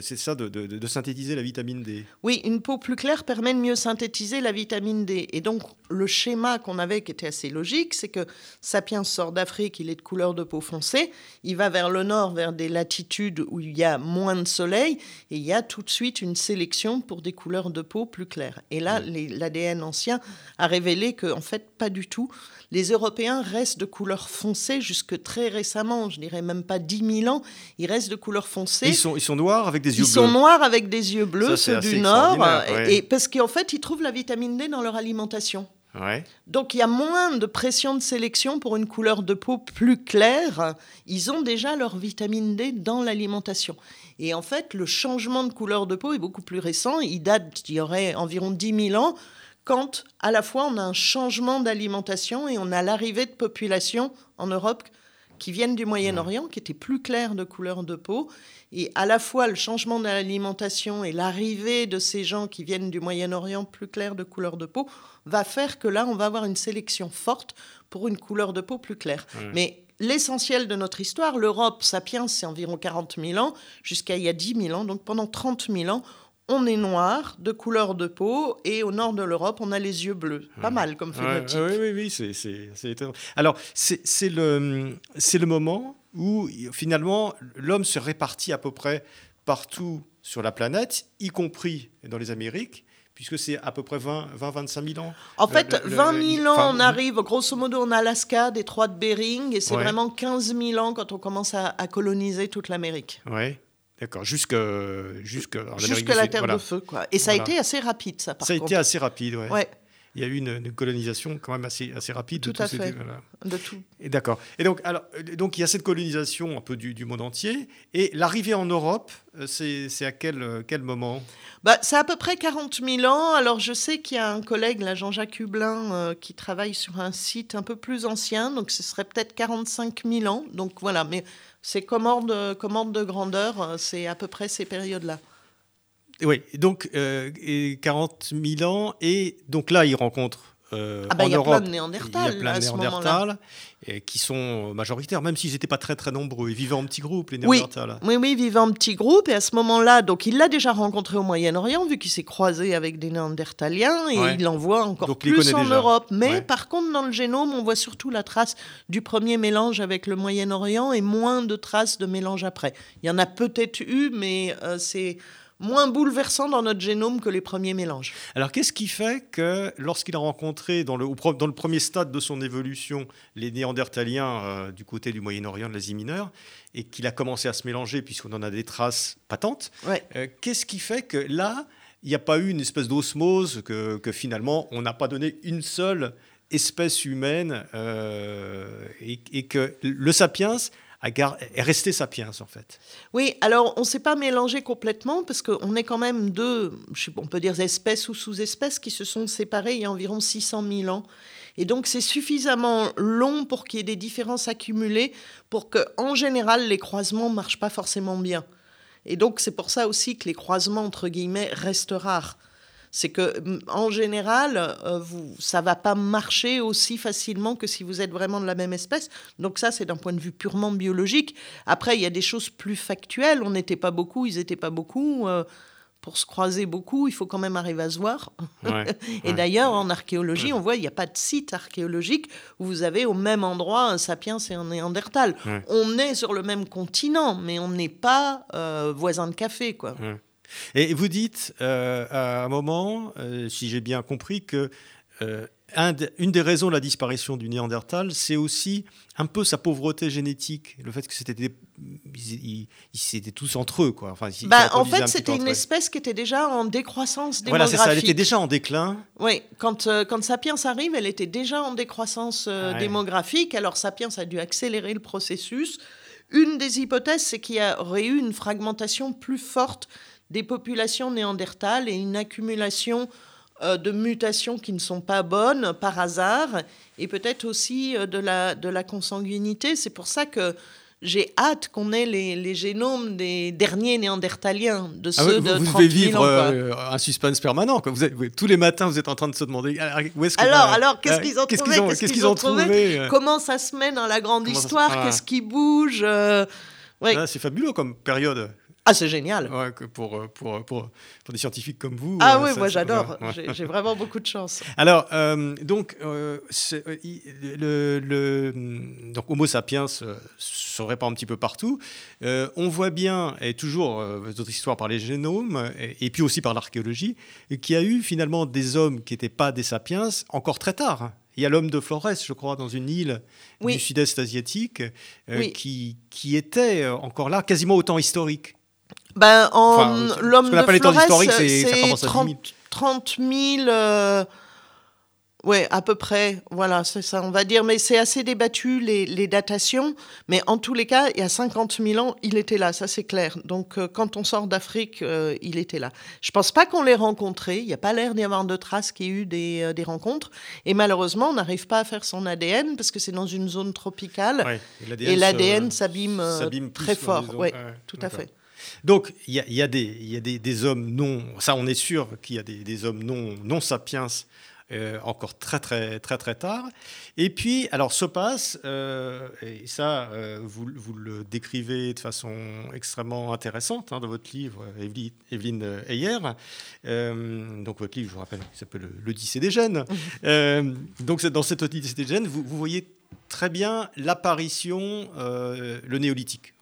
c'est ça, de, synthétiser la vitamine D. Oui, une peau plus claire permet de mieux synthétiser la vitamine D. Et donc, le schéma qu'on avait, qui était assez logique, c'est que Sapiens sort d'Afrique, il est de couleur de peau foncée, il va vers le nord, vers des latitudes où il y a moins de soleil, et il y a tout de suite une sélection pour des couleurs de peau plus claires. Et là, l'ADN ancien a révélé qu'en en fait, pas du tout les Européens restent de couleur foncée jusque très récemment, je dirais même pas 10 000 ans, ils restent de couleur foncée. Ils sont, ils sont noirs avec des yeux bleus. Ils sont noirs avec des yeux bleus, ceux du Nord, et, parce qu'en fait, ils trouvent la vitamine D dans leur alimentation. Donc il y a moins de pression de sélection pour une couleur de peau plus claire. Ils ont déjà leur vitamine D dans l'alimentation. Et en fait, le changement de couleur de peau est beaucoup plus récent. Il date, il y aurait environ 10 000 ans quand à la fois on a un changement d'alimentation et on a l'arrivée de populations en Europe qui viennent du Moyen-Orient, qui étaient plus claires de couleur de peau. Et à la fois le changement de l'alimentation et l'arrivée de ces gens qui viennent du Moyen-Orient plus clairs de couleur de peau va faire que là, on va avoir une sélection forte pour une couleur de peau plus claire. Mais l'essentiel de notre histoire, l'Europe, sapiens, c'est environ 40 000 ans, jusqu'à il y a 10 000 ans. Donc pendant 30 000 ans, on est noir, de couleur de peau, et au nord de l'Europe, on a les yeux bleus. Pas mal comme phénotype. oui, oui, oui, c'est étonnant. Alors, c'est le, le moment où, finalement, l'homme se répartit à peu près partout sur la planète, y compris dans les Amériques, puisque c'est à peu près 20-25 000 ans. En fait, 20 000 ans, on arrive, grosso modo, en Alaska, détroit de Bering, et c'est vraiment 15 000 ans quand on commence à, à coloniser toute l'Amérique. Oui. D'accord, jusque, jusque, jusque la Terre de Feu, quoi. Et ça a été assez rapide, ça, par Ça a été assez rapide, ouais. ouais. Il y a eu une, colonisation quand même assez, assez rapide tout de à fait. De tout. Et d'accord. Et donc, alors, donc, il y a cette colonisation un peu du, du monde entier. Et l'arrivée en Europe, euh, c'est à quel, quel moment? Bah, C'est à peu près 40 000 ans. Alors, je sais qu'il y a un collègue, là, Jean-Jacques Hublin, euh, qui travaille sur un site un peu plus ancien. Donc, ce serait peut-être 45 000 ans. Donc, voilà. Mais c'est comme ordre, de grandeur, euh, c'est à peu près ces périodes-là. Oui, donc euh, 40 000 ans, et donc là, il rencontre euh, ah bah, il y a plein de Néandertals. Il y a plein de Néandertals qui sont majoritaires, même s'ils n'étaient pas très très nombreux. Ils vivaient en petits groupes, les Néandertals. Oui, oui, ils vivaient en petits groupes. Et à ce moment-là, donc il l'a déjà rencontré au Moyen-Orient, vu qu'il s'est croisé avec des Néandertaliens, et il en voit encore plus en Europe. Mais par contre, dans le génome, on voit surtout la trace du premier mélange avec le Moyen-Orient et moins de traces de mélange après. Il y en a peut-être eu, mais euh, c'est moins bouleversant dans notre génome que les premiers mélanges. Alors qu'est-ce qui fait que lorsqu'il a rencontré dans le, dans le premier stade de son évolution les Néandertaliens euh, du côté du Moyen-Orient, de l'Asie mineure, et qu'il a commencé à se mélanger puisqu'on en a des traces patentes, euh, qu'est-ce qui fait que là, il n'y a pas eu une espèce d'osmose, que, finalement on n'a pas donné une seule espèce humaine euh, et, et, que le sapiens est resté sapiens en fait. Oui, alors on ne s'est pas mélangé complètement parce qu'on est quand même deux, on peut dire espèces ou sous-espèces qui se sont séparées il y a environ 600 000 ans. Et donc c'est suffisamment long pour qu'il y ait des différences accumulées pour que, en général, les croisements ne marchent pas forcément bien. Et donc c'est pour ça aussi que les croisements, entre guillemets, restent rares c'est que en général, euh, vous, ça va pas marcher aussi facilement que si vous êtes vraiment de la même espèce. Donc ça, c'est d'un point de vue purement biologique. Après, il y a des choses plus factuelles. On n'était pas beaucoup, ils n'étaient pas beaucoup. Euh, pour se croiser beaucoup, il faut quand même arriver à se voir. (laughs) et d'ailleurs, en archéologie, on voit il n'y a pas de site archéologique où vous avez au même endroit un sapiens et un néandertal. On est sur le même continent, mais on n'est pas euh, voisins de café, quoi. Et vous dites euh, à un moment, euh, si j'ai bien compris, que euh, une des raisons de la disparition du Néandertal, c'est aussi un peu sa pauvreté génétique, le fait que c'était ils, étaient tous entre eux, quoi. Enfin, bah, en fait, c'était une espèce qui était déjà en décroissance démographique. Voilà, c'est ça. Elle était déjà en déclin. Oui, quand quand Sapiens arrive, elle était déjà en décroissance démographique. Alors Sapiens a dû accélérer le processus. Une des hypothèses, c'est qu'il y aurait eu une fragmentation plus forte des populations néandertales et une accumulation euh, de mutations qui ne sont pas bonnes par hasard et peut-être aussi euh, de, la, de la consanguinité. C'est pour ça que j'ai hâte qu'on ait les, génomes des derniers néandertaliens, de ah ceux vous, de vous 30 000 vivre ans, euh, un suspense permanent. Quoi. Vous êtes, tous les matins, vous êtes en train de se demander ah, où est-ce Alors, alors qu'est-ce qu'ils ont, trouvé Qu'est-ce qu'ils ont, trouvé, Comment ça se met dans la grande histoire? Qu'est-ce qui bouge? Euh, ah, C'est fabuleux comme période. Ah, c'est génial. Ouais, pour, euh, pour, pour, pour, des scientifiques comme vous. Ah oui, moi j'adore. J'ai vraiment beaucoup de chance. (laughs) Alors, euh, donc, euh, le, le, donc, Homo sapiens se répand un petit peu partout. on voit bien, et toujours d'autres histoires par les génomes, et, puis aussi par l'archéologie, qu'il y a eu finalement des hommes qui n'étaient pas des sapiens encore très tard. Il y a l'homme de Flores, je crois, dans une île du sud-est asiatique, qui, qui était encore là, quasiment au temps historique. Ben, en, l'homme de Flores, c'est 30, 30 000... Euh, oui, à peu près, voilà, c'est ça, on va dire. Mais c'est assez débattu, les, les, datations. Mais en tous les cas, il y a 50 000 ans, il était là, ça c'est clair. Donc euh, quand on sort d'Afrique, euh, il était là. Je pense pas qu'on l'ait rencontré. Il n'y a pas l'air d'y avoir de traces qu'il y ait eu des, des rencontres. Et malheureusement, on n'arrive pas à faire son ADN parce que c'est dans une zone tropicale. et l'ADN s'abime très fort. Oui, tout à fait. Donc, il y a, des, hommes non. Ça, on est sûr qu'il y a des, hommes non, non sapiens euh, encore très, très, très, très tard. Et puis, alors, se passe, euh, et ça, euh, vous, le décrivez de façon extrêmement intéressante hein, dans votre livre, Evelyne Heyer. donc, votre livre, je vous rappelle, qui s'appelle L'Odyssée des gènes. (laughs) donc, dans cette Odyssée des gènes, vous, vous voyez très bien l'apparition, le néolithique,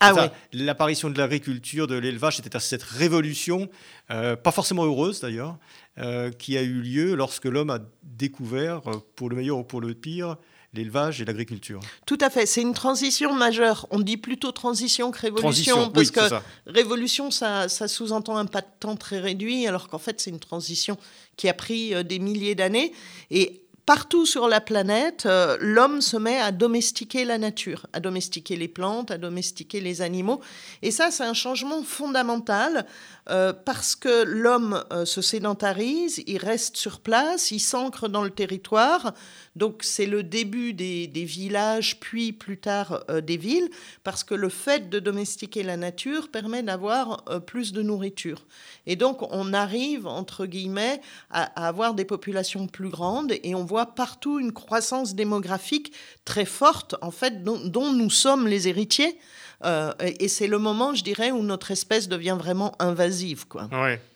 Ah L'apparition de l'agriculture, de l'élevage, c'était cette révolution, euh, pas forcément heureuse d'ailleurs, euh, qui a eu lieu lorsque l'homme a découvert, euh, pour le meilleur ou pour le pire, l'élevage et l'agriculture. Tout à fait, c'est une transition majeure. On dit plutôt transition que révolution, parce que révolution, ça, ça sous-entend un pas de temps très réduit, alors qu'en fait, c'est une transition qui a pris des milliers d'années. Et Partout sur la planète, euh, l'homme se met à domestiquer la nature, à domestiquer les plantes, à domestiquer les animaux. Et ça, c'est un changement fondamental euh, parce que l'homme euh, se sédentarise, il reste sur place, il s'ancre dans le territoire. Donc c'est le début des, villages, puis plus tard des villes, parce que le fait de domestiquer la nature permet d'avoir plus de nourriture. Et donc on arrive, entre guillemets, à, à avoir des populations plus grandes et on voit partout une croissance démographique très forte, en fait, dont, nous sommes les héritiers. Euh, et c'est le moment, je dirais, où notre espèce devient vraiment invasive. Quoi.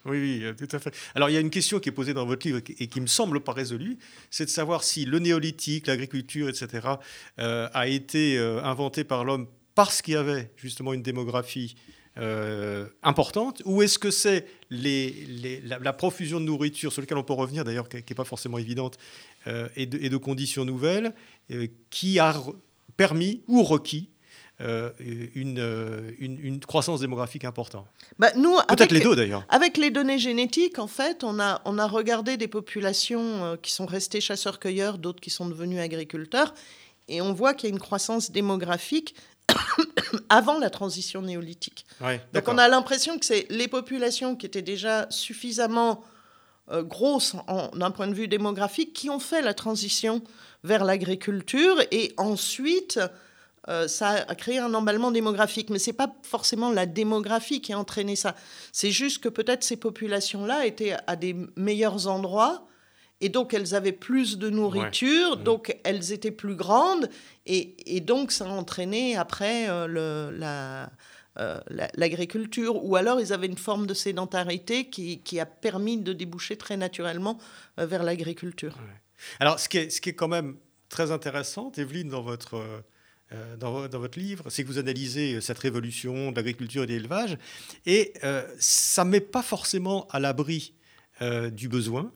oui, oui, tout à fait. Alors, il y a une question qui est posée dans votre livre et qui me semble pas résolue, c'est de savoir si le néolithique, l'agriculture, etc., euh, a été euh, inventé par l'homme parce qu'il y avait justement une démographie importante, ou est-ce que c'est les, la, profusion de nourriture, sur laquelle on peut revenir d'ailleurs, qui n'est pas forcément évidente, euh, et, de, conditions nouvelles euh, qui a permis ou requis euh, une, une, croissance démographique importante. Bah, nous, Peut-être les deux d'ailleurs. Avec les données génétiques, en fait, on a, on a regardé des populations qui sont restées chasseurs-cueilleurs, d'autres qui sont devenus agriculteurs, et on voit qu'il y a une croissance démographique (coughs) avant la transition néolithique. Donc on a l'impression que c'est les populations qui étaient déjà suffisamment euh, grosses d'un point de vue démographique qui ont fait la transition vers l'agriculture et ensuite euh, ça a créé un emballement démographique. Mais ce n'est pas forcément la démographie qui a entraîné ça. C'est juste que peut-être ces populations-là étaient à des meilleurs endroits et donc elles avaient plus de nourriture, donc elles étaient plus grandes et, et, donc ça a entraîné après euh, le, la euh, l'agriculture, ou alors ils avaient une forme de sédentarité qui, qui a permis de déboucher très naturellement euh, vers l'agriculture. Alors, ce qui, est, ce qui est quand même très intéressant, Evelyne, dans votre, euh, dans, dans, votre livre, c'est que vous analysez cette révolution de l'agriculture et de l'élevage, et ça ne met pas forcément à l'abri du besoin,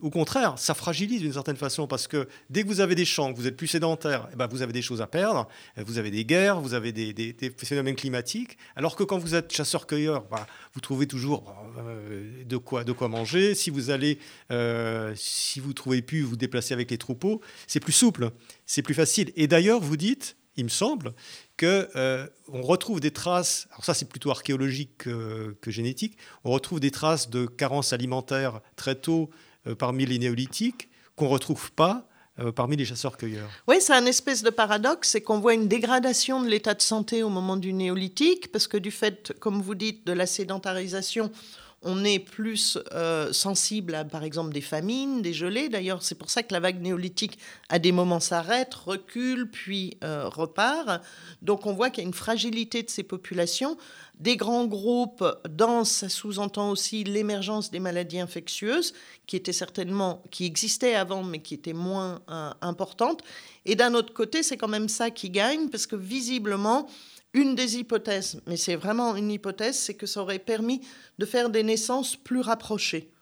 au contraire, ça fragilise d'une certaine façon parce que dès que vous avez des champs, que vous êtes plus sédentaire, eh ben vous avez des choses à perdre, vous avez des guerres, vous avez des, phénomènes climatiques, alors que quand vous êtes chasseur-cueilleur, bah, vous trouvez toujours euh, de, quoi, de quoi manger. Si vous allez, euh, si vous trouvez plus, vous déplacez avec les troupeaux, c'est plus souple, c'est plus facile. Et d'ailleurs, vous dites, il me semble, que euh, on retrouve des traces, alors ça c'est plutôt archéologique que, que, génétique, on retrouve des traces de carences alimentaires très tôt euh, parmi les néolithiques qu'on ne retrouve pas parmi les chasseurs-cueilleurs. Oui, c'est un espèce de paradoxe, c'est qu'on voit une dégradation de l'état de santé au moment du néolithique, parce que du fait, comme vous dites, de la sédentarisation, on est plus euh, sensible à, par exemple, des famines, des gelées. D'ailleurs, c'est pour ça que la vague néolithique, à des moments, s'arrête, recule, puis euh, repart. Donc, on voit qu'il y a une fragilité de ces populations. Des grands groupes denses, ça sous-entend aussi l'émergence des maladies infectieuses, qui étaient certainement, qui existaient avant, mais qui étaient moins euh, importantes. Et d'un autre côté, c'est quand même ça qui gagne, parce que visiblement, une des hypothèses, mais c'est vraiment une hypothèse, c'est que ça aurait permis de faire des naissances plus rapprochées.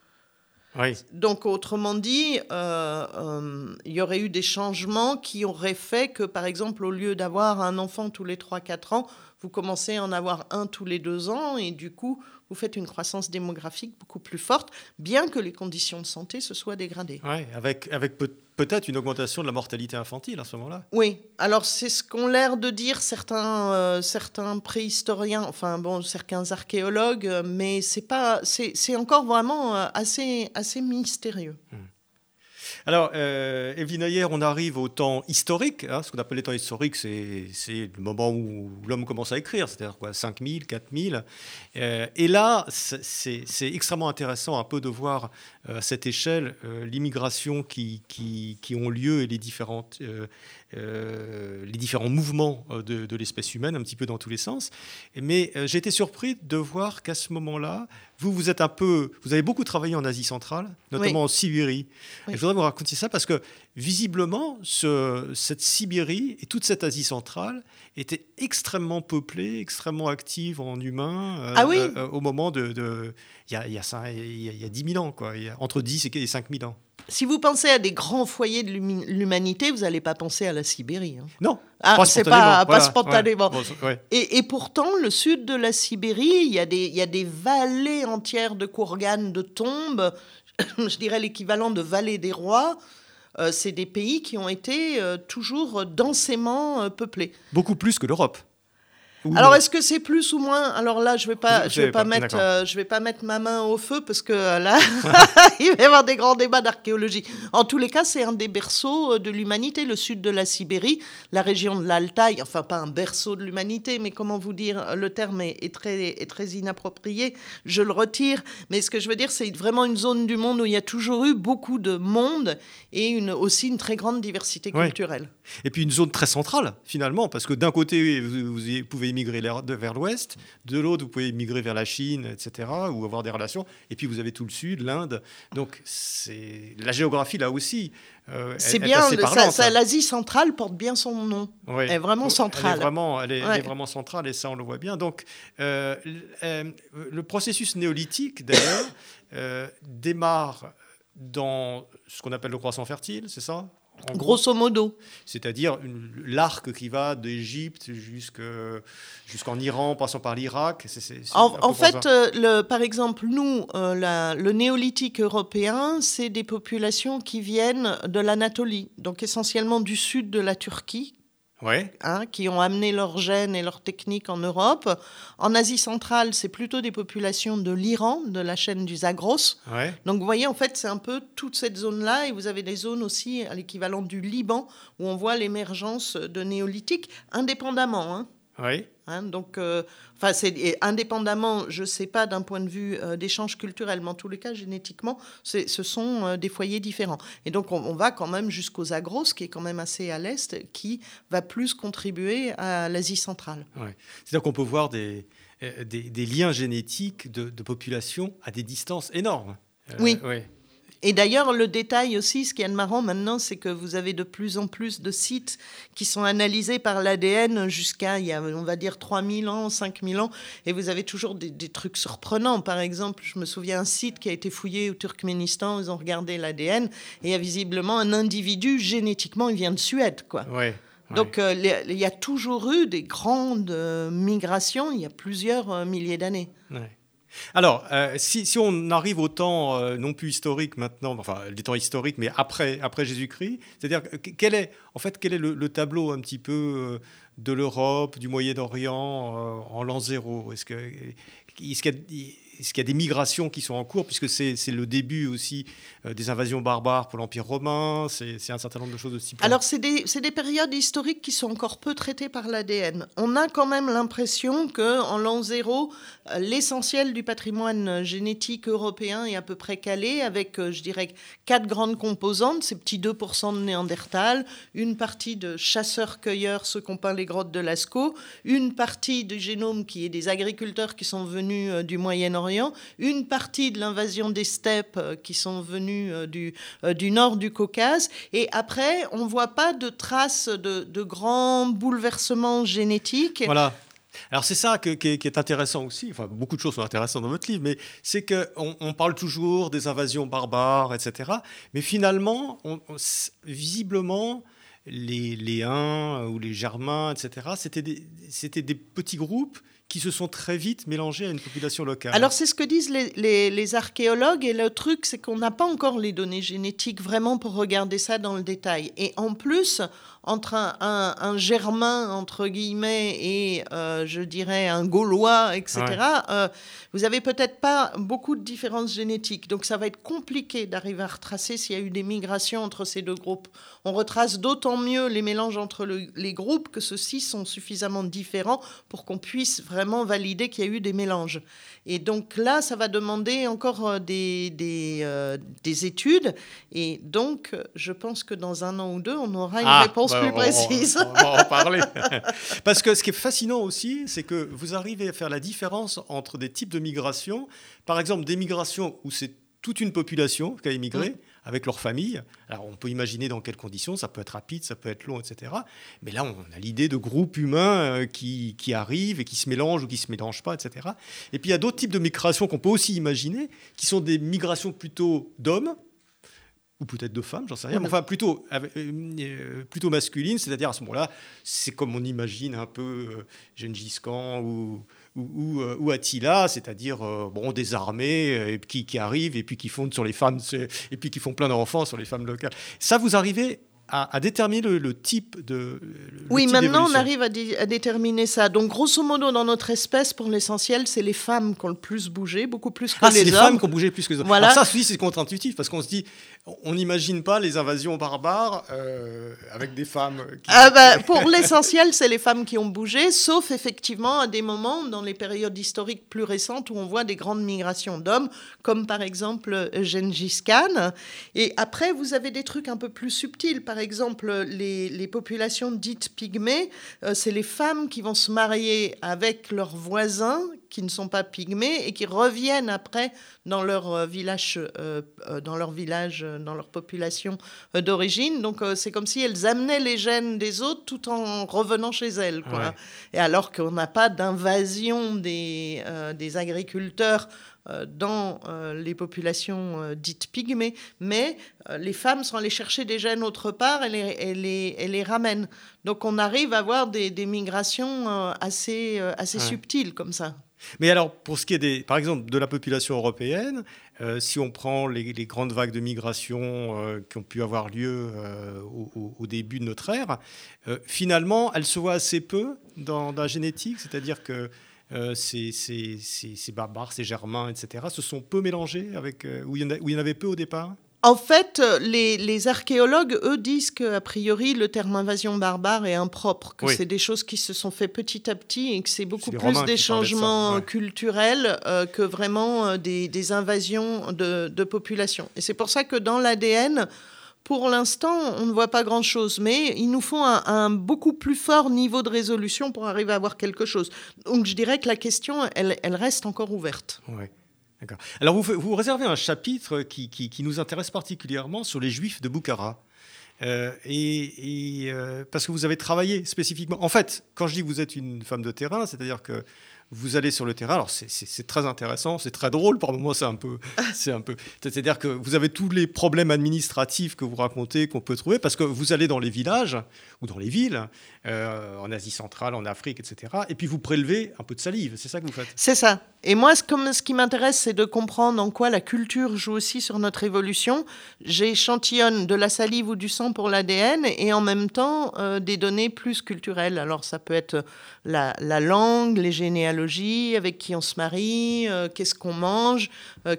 Donc, autrement dit, euh, euh, il y aurait eu des changements qui auraient fait que, par exemple, au lieu d'avoir un enfant tous les 3-4 ans, vous commencez à en avoir un tous les 2 ans, et du coup, vous faites une croissance démographique beaucoup plus forte, bien que les conditions de santé se soient dégradées. Oui, avec, avec peut-être une augmentation de la mortalité infantile à ce moment-là. Oui, alors c'est ce qu'ont l'air de dire certains, euh, certains préhistoriens, enfin bon, certains archéologues, mais c'est pas, c'est encore vraiment euh, assez, assez mystérieux. Hmm. Alors, euh, on arrive au temps historique. Hein, ce qu'on appelle les temps historiques, c'est le moment où l'homme commence à écrire, c'est-à-dire quoi, 5000, 4000. Euh, et là, c'est extrêmement intéressant un peu de voir euh, à cette échelle euh, l'immigration qui, qui, qui, ont lieu et les différentes euh, les différents mouvements euh, de, l'espèce humaine, un petit peu dans tous les sens. Mais euh, j'ai été surpris de voir qu'à ce moment-là, vous, vous êtes un peu, vous avez beaucoup travaillé en Asie centrale, notamment en Sibérie. je voudrais vous raconter ça parce que visiblement, ce, cette Sibérie et toute cette Asie centrale étaient extrêmement peuplées, extrêmement actives en humains ah oui au moment de, il y a, y, a, y a 10 000 ans, quoi, entre 10 et 5 000 ans. Si vous pensez à des grands foyers de l'humanité, vous n'allez pas penser à la Sibérie. Hein. Non, ah, c'est pas, pas spontanément. Et, pourtant, le sud de la Sibérie, il y, a des, y a des vallées entières de kourganes, de tombes, (coughs) je dirais l'équivalent de vallées des rois. Euh, c'est des pays qui ont été euh, toujours densément euh, peuplés. Beaucoup plus que l'Europe. Alors, est-ce que c'est plus ou moins? Alors là, je vais pas, je vais pas, mettre, euh, je vais pas mettre ma main au feu parce que euh, là, (laughs) il va y avoir des grands débats d'archéologie. En tous les cas, c'est un des berceaux euh, de l'humanité, le sud de la Sibérie, la région de l'Altaï. Enfin, pas un berceau de l'humanité, mais comment vous dire Le terme est, très, est très inapproprié. Je le retire. Mais ce que je veux dire, c'est vraiment une zone du monde où il y a toujours eu beaucoup de monde et une, aussi une très grande diversité culturelle. Et puis une zone très centrale finalement, parce que d'un côté, vous, vous pouvez migrer vers l'ouest, de l'autre, vous pouvez migrer vers la Chine, etc., ou avoir des relations. Et puis, vous avez tout le sud, l'Inde. Donc, c'est la géographie, là aussi. Euh, c'est bien, l'Asie centrale porte bien son nom. Elle est vraiment centrale. Elle est vraiment, elle est, vraiment centrale, et ça, on le voit bien. Donc, euh, euh, le processus néolithique, d'ailleurs, démarre dans ce qu'on appelle le croissant fertile, c'est ça? Grosso modo. C'est-à-dire l'arc qui va d'Égypte jusqu'en Iran, passant par l'Irak. En, fait, euh, le, par exemple, nous, euh, le néolithique européen, c'est des populations qui viennent de l'Anatolie, donc essentiellement du sud de la Turquie, Hein, qui ont amené leurs gènes et leurs techniques en Europe. En Asie centrale, c'est plutôt des populations de l'Iran, de la chaîne du Zagros. Donc vous voyez, en fait, c'est un peu toute cette zone-là. Et vous avez des zones aussi à l'équivalent du Liban, où on voit l'émergence de néolithiques, indépendamment. Hein. Oui. Hein, donc, euh, enfin, c'est indépendamment, je ne sais pas d'un point de vue euh, d'échange culturel, mais en tous les cas, génétiquement, ce sont euh, des foyers différents. Et donc, on, va quand même jusqu'aux Zagros, qui est quand même assez à l'est, qui va plus contribuer à l'Asie centrale. C'est-à-dire qu'on peut voir des, des, liens génétiques de, de populations à des distances énormes. oui. Et d'ailleurs, le détail aussi, ce qui est marrant maintenant, c'est que vous avez de plus en plus de sites qui sont analysés par l'ADN jusqu'à, il y a, on va dire, 3000 ans, 5000 ans, et vous avez toujours des, trucs surprenants. Par exemple, je me souviens un site qui a été fouillé au Turkménistan, ils ont regardé l'ADN, et il y a visiblement un individu, génétiquement, il vient de Suède, quoi. Donc, euh, il y a toujours eu des grandes euh, migrations, il y a plusieurs euh, milliers d'années. Alors, euh, si, on arrive au temps euh, non plus historique maintenant, enfin les temps historiques, mais après, après Jésus-Christ, c'est-à-dire quel est, en fait, quel est le, tableau un petit peu de l'Europe, du Moyen-Orient en l'an zéro? Est-ce que, est-ce qu'il y a des migrations qui sont en cours, puisque c'est le début aussi euh, des invasions barbares pour l'Empire romain, c'est un certain nombre de choses aussi. Alors, c'est des, des, périodes historiques qui sont encore peu traitées par l'ADN. On a quand même l'impression qu'en l'an zéro, euh, l'essentiel du patrimoine génétique européen est à peu près calé, avec, euh, je dirais, quatre grandes composantes, ces petits 2% de Néandertal, une partie de chasseurs-cueilleurs, ceux qu'on peint les grottes de Lascaux, une partie du génome qui est des agriculteurs qui sont venus du Moyen-Orient, une partie de l'invasion des steppes euh, qui sont venues euh, du, euh, du nord du Caucase, et après, on ne voit pas de traces de, de grands bouleversements génétiques. Voilà. Alors c'est ça qui, est intéressant aussi, enfin beaucoup de choses sont intéressantes dans votre livre, mais c'est qu'on on parle toujours des invasions barbares, etc. Mais finalement, visiblement, les, les Huns ou les Germains, etc., c'était des, des petits groupes qui se sont très vite mélangés à une population locale. Alors c'est ce que disent les, archéologues et le truc c'est qu'on n'a pas encore les données génétiques vraiment pour regarder ça dans le détail. Et en plus, entre un, germain, entre guillemets, et euh, je dirais un gaulois, etc., euh, vous avez peut-être pas beaucoup de différences génétiques. Donc ça va être compliqué d'arriver à retracer s'il y a eu des migrations entre ces deux groupes. On retrace d'autant mieux les mélanges entre les groupes que ceux-ci sont suffisamment différents pour qu'on puisse vraiment valider qu'il y a eu des mélanges. Et donc là, ça va demander encore euh, des, des, des études. Et donc, je pense que dans un an ou deux, on aura une ah, réponse plus précise. On, va en parler. (laughs) Parce que ce qui est fascinant aussi, c'est que vous arrivez à faire la différence entre des types de migration. Par exemple, des migrations où c'est toute une population qui a émigré. Mm. Avec leur famille. Alors on peut imaginer dans quelles conditions, ça peut être rapide, ça peut être long, etc. Mais là, on a l'idée de groupes humains euh, qui, qui, arrivent et qui se mélangent ou qui ne se mélangent pas, etc. Et puis il y a d'autres types de migrations qu'on peut aussi imaginer, qui sont des migrations plutôt d'hommes, ou peut-être de femmes, j'en sais rien, mais enfin plutôt, euh, euh, plutôt masculine, c'est-à-dire à ce moment-là, c'est comme on imagine un peu euh, Gengis Khan ou, ou, ou, Attila, c'est-à-dire bon, des armées qui, qui, arrivent et puis qui fondent sur les femmes, et puis qui font plein d'enfants sur les femmes locales. Ça, vous arrivez à, déterminer le, type de. oui, maintenant on arrive à, déterminer ça. Donc, grosso modo, dans notre espèce, pour l'essentiel, c'est les femmes qui ont le plus bougé, beaucoup plus que ah, les hommes. c'est les femmes qui ont bougé plus que les hommes. Voilà. Alors ça, c'est contre-intuitif parce qu'on se dit, on n'imagine pas les invasions barbares euh, avec des femmes. Qui... Ah bah, pour l'essentiel, c'est les femmes qui ont bougé, sauf effectivement à des moments dans les périodes historiques plus récentes où on voit des grandes migrations d'hommes, comme par exemple Gengis Khan. Et après, vous avez des trucs un peu plus subtils. Par par exemple, les, populations dites pygmées, euh, c'est les femmes qui vont se marier avec leurs voisins qui ne sont pas pygmées et qui reviennent après dans leur euh, village, euh, dans leur village, dans leur population d'origine. Donc c'est comme si elles amenaient les gènes des autres tout en revenant chez elles. Quoi. Et alors qu'on n'a pas d'invasion des, des agriculteurs dans euh, les populations euh, dites pygmées, mais les femmes sont allées chercher des gènes autre part et les, les, les ramènent. Donc on arrive à avoir des, migrations assez, assez subtiles comme ça. Mais alors, pour ce qui est, des, par exemple, de la population européenne, si on prend les, grandes vagues de migration qui ont pu avoir lieu au, au, début de notre ère, finalement, elles se voient assez peu dans, dans la génétique, c'est-à-dire que euh, ces, barbares, ces germains, etc., se sont peu mélangés avec, euh, où, il y en avait peu au départ? En fait, les, archéologues, eux, disent qu'a priori, le terme invasion barbare est impropre, que c'est des choses qui se sont faites petit à petit et que c'est beaucoup plus des changements culturels euh, que vraiment des, invasions de, de population. Et c'est pour ça que dans l'ADN, pour l'instant, on ne voit pas grand-chose, mais il nous faut un, beaucoup plus fort niveau de résolution pour arriver à avoir quelque chose. Donc je dirais que la question, elle, reste encore ouverte. Oui. D'accord. Alors vous, vous réservez un chapitre qui, nous intéresse particulièrement sur les Juifs de Boukhara. Euh, et, euh, parce que vous avez travaillé spécifiquement. En fait, quand je dis que vous êtes une femme de terrain, c'est-à-dire que vous allez sur le terrain. Alors c'est très intéressant, c'est très drôle. Par moments, c'est un peu, (laughs) c'est un peu. C'est-à-dire que vous avez tous les problèmes administratifs que vous racontez qu'on peut trouver parce que vous allez dans les villages ou dans les villes, euh, en Asie centrale, en Afrique, etc. Et puis vous prélevez un peu de salive. C'est ça que vous faites? C'est ça. Et moi, comme ce qui m'intéresse, c'est de comprendre en quoi la culture joue aussi sur notre évolution. J'échantillonne de la salive ou du sang pour l'ADN et en même temps euh, des données plus culturelles. Alors ça peut être la, langue, les généalogies, avec qui on se marie, euh, qu'est-ce qu'on mange,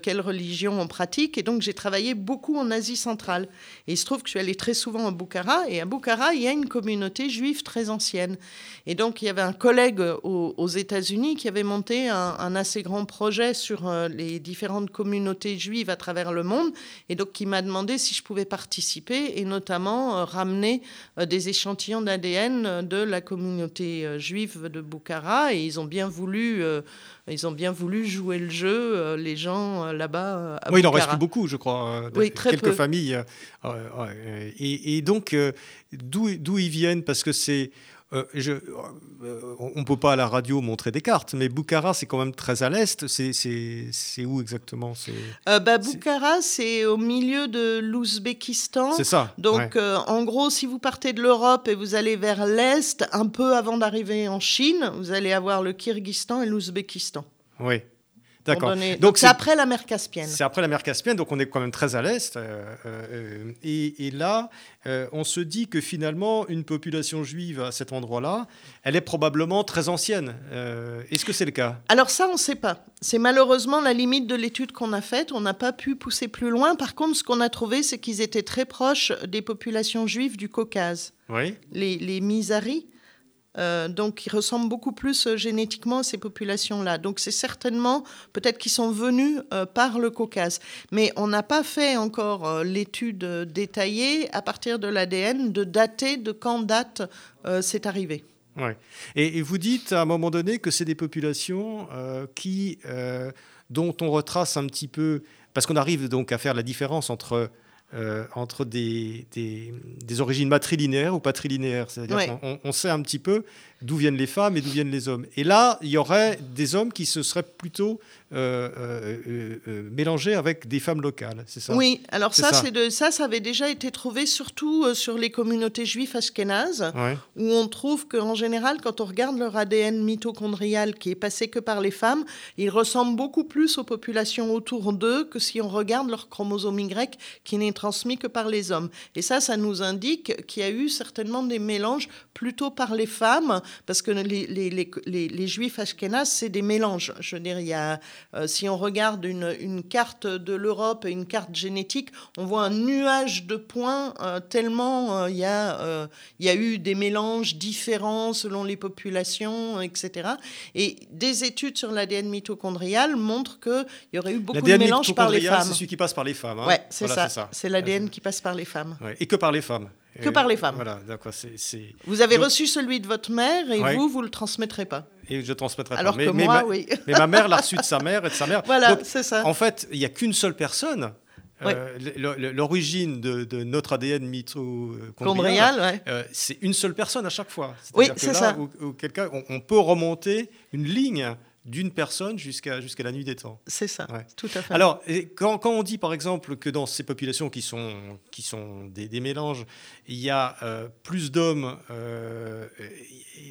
quelle religion on pratique. Et donc j'ai travaillé beaucoup en Asie centrale. Et il se trouve que je suis allée très souvent à Bukhara. Et à Bukhara, il y a une communauté juive très ancienne. Et donc il y avait un collègue aux, États-Unis qui avait monté un, assez grand projet sur euh, les différentes communautés juives à travers le monde. Et donc qui m'a demandé si je pouvais participer et notamment ramener des échantillons d'ADN de la communauté juive de Bukhara et ils ont bien voulu, euh, ils ont bien voulu jouer le jeu, euh, les gens euh, là-bas. oui, il en reste beaucoup, je crois. oui, très quelques familles. Et, et, donc, d'où ils viennent? Parce que c'est euh, euh, on ne peut pas à la radio montrer des cartes, mais Bukhara, c'est quand même très à l'est. C'est où exactement? Euh, bah, Bukhara, c'est au milieu de l'Ouzbékistan. C'est ça. Donc, en gros, si vous partez de l'Europe et vous allez vers l'est, un peu avant d'arriver en Chine, vous allez avoir le Kyrgyzstan et l'Ouzbékistan. Oui. D'accord. Donc c'est après la mer Caspienne. C'est après la mer Caspienne, donc on est quand même très à l'est. Euh, euh, et, là, euh, on se dit que finalement, une population juive à cet endroit-là, elle est probablement très ancienne. Est-ce que c'est le cas? Alors ça, on ne sait pas. C'est malheureusement la limite de l'étude qu'on a faite. On n'a pas pu pousser plus loin. Par contre, ce qu'on a trouvé, c'est qu'ils étaient très proches des populations juives du Caucase. Oui. Les, les Misaris. Euh, donc, ils ressemblent beaucoup plus euh, génétiquement à ces populations-là. Donc, c'est certainement peut-être qu'ils sont venus euh, par le Caucase. Mais on n'a pas fait encore l'étude détaillée à partir de l'ADN de dater de quand date c'est arrivé. Ouais. Et, vous dites à un moment donné que c'est des populations qui, dont on retrace un petit peu, parce qu'on arrive donc à faire la différence entre euh, entre des, des, origines matrilinéaires ou patrilinéaires. C'est-à-dire qu'on on sait un petit peu d'où viennent les femmes et d'où viennent les hommes. Et là, il y aurait des hommes qui se seraient plutôt euh, euh, euh, mélangés avec des femmes locales, c'est ça? Oui, alors ça, ça. De, ça, ça avait déjà été trouvé surtout sur les communautés juives ashkénazes, où on trouve qu'en général, quand on regarde leur ADN mitochondrial qui est passé que par les femmes, ils ressemblent beaucoup plus aux populations autour d'eux que si on regarde leur chromosome Y qui n'est transmis que par les hommes. Et ça, ça nous indique qu'il y a eu certainement des mélanges plutôt par les femmes parce que les, les, les, les juifs ashkénazes, c'est des mélanges. Je veux dire, il y a, euh, si on regarde une, une carte de l'Europe et une carte génétique, on voit un nuage de points euh, tellement euh, il, y a, il y a eu des mélanges différents selon les populations, etc. Et des études sur l'ADN mitochondrial montrent qu'il y aurait eu beaucoup de mélanges par les femmes. C'est celui qui passe par les femmes. Hein ouais, c'est ça. C'est l'ADN qui passe par les femmes. Ouais. Et que par les femmes. Que par les femmes. Voilà, d'accord. C'est, Vous avez reçu celui de votre mère et vous, vous le transmettrez pas. Et je transmettrai Alors pas. que mais, moi, oui. mais ma mère l'a reçu de (laughs) sa mère et de sa mère. Voilà, c'est ça. En fait, il n'y a qu'une seule personne. Euh, l'origine de, notre ADN mitochondrial, ouais. Euh, c'est une seule personne à chaque fois. Oui, c'est ça. Où, quelqu'un, on, peut remonter une ligne d'une personne jusqu'à jusqu'à la nuit des temps. C'est ça, tout à fait. Alors, quand, quand, on dit par exemple que dans ces populations qui sont, qui sont des, des mélanges, il y a euh, plus d'hommes euh,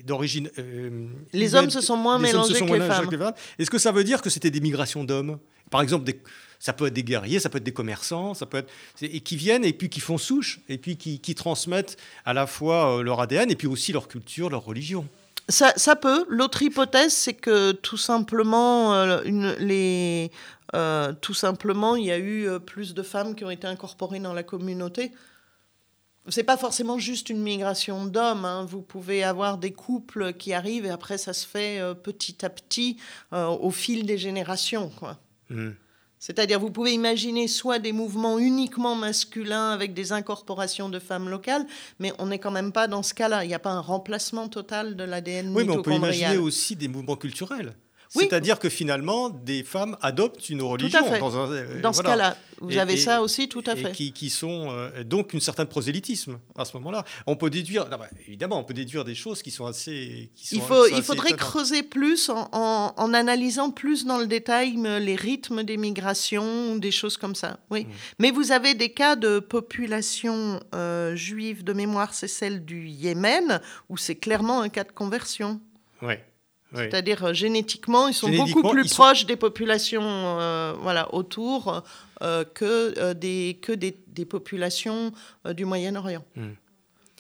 d'origine. Euh, les hommes se sont moins mélangés que, les femmes. Est-ce que ça veut dire que c'était des migrations d'hommes? Par exemple, des, ça peut être des guerriers, ça peut être des commerçants, ça peut être et qui viennent et puis qui font souche et puis qui, qui transmettent à la fois leur ADN et puis aussi leur culture, leur religion. Ça, peut. L'autre hypothèse, c'est que tout simplement, euh, une, les, euh, tout simplement, il y a eu euh, plus de femmes qui ont été incorporées dans la communauté. C'est pas forcément juste une migration d'hommes. Hein. Vous pouvez avoir des couples qui arrivent et après ça se fait petit à petit au fil des générations, quoi. Mmh. C'est-à-dire, vous pouvez imaginer soit des mouvements uniquement masculins avec des incorporations de femmes locales, mais on n'est quand même pas dans ce cas-là. Il n'y a pas un remplacement total de l'ADN Oui, mais on peut imaginer aussi des mouvements culturels. C'est-à-dire que finalement, des femmes adoptent une religion. Dans, un, euh, dans ce cas-là, vous avez ça aussi, tout à fait. qui, qui, sont euh, donc une certaine prosélytisme à ce moment-là. On peut déduire, évidemment, on peut déduire des choses qui sont assez. il, faut, il faudrait creuser plus en, en, analysant plus dans le détail les rythmes des migrations, des choses comme ça. Oui. Mm. Mais vous avez des cas de population euh, juive de mémoire, c'est celle du Yémen, où c'est clairement un cas de conversion. Oui. C'est-à-dire euh, génétiquement, ils sont beaucoup plus proches des populations euh, voilà, autour euh, que, des, que des, des populations du Moyen-Orient. Hmm.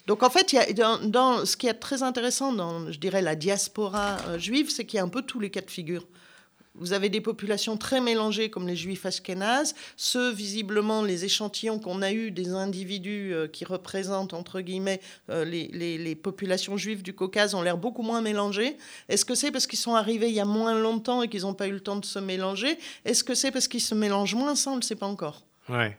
Donc en fait, y a, dans, dans, ce qui est très intéressant dans, je dirais, la diaspora juive, c'est qu'il y a un peu tous les cas de figure. Vous avez des populations très mélangées comme les juifs ashkénazes. Ceux, visiblement, les échantillons qu'on a eus des individus euh, qui représentent, entre guillemets, euh, les, populations juives du Caucase ont l'air beaucoup moins mélangés. Est-ce que c'est parce qu'ils sont arrivés il y a moins longtemps et qu'ils n'ont pas eu le temps de se mélanger? Est-ce que c'est parce qu'ils se mélangent moins Ça, on ne le sait pas encore? Ouais.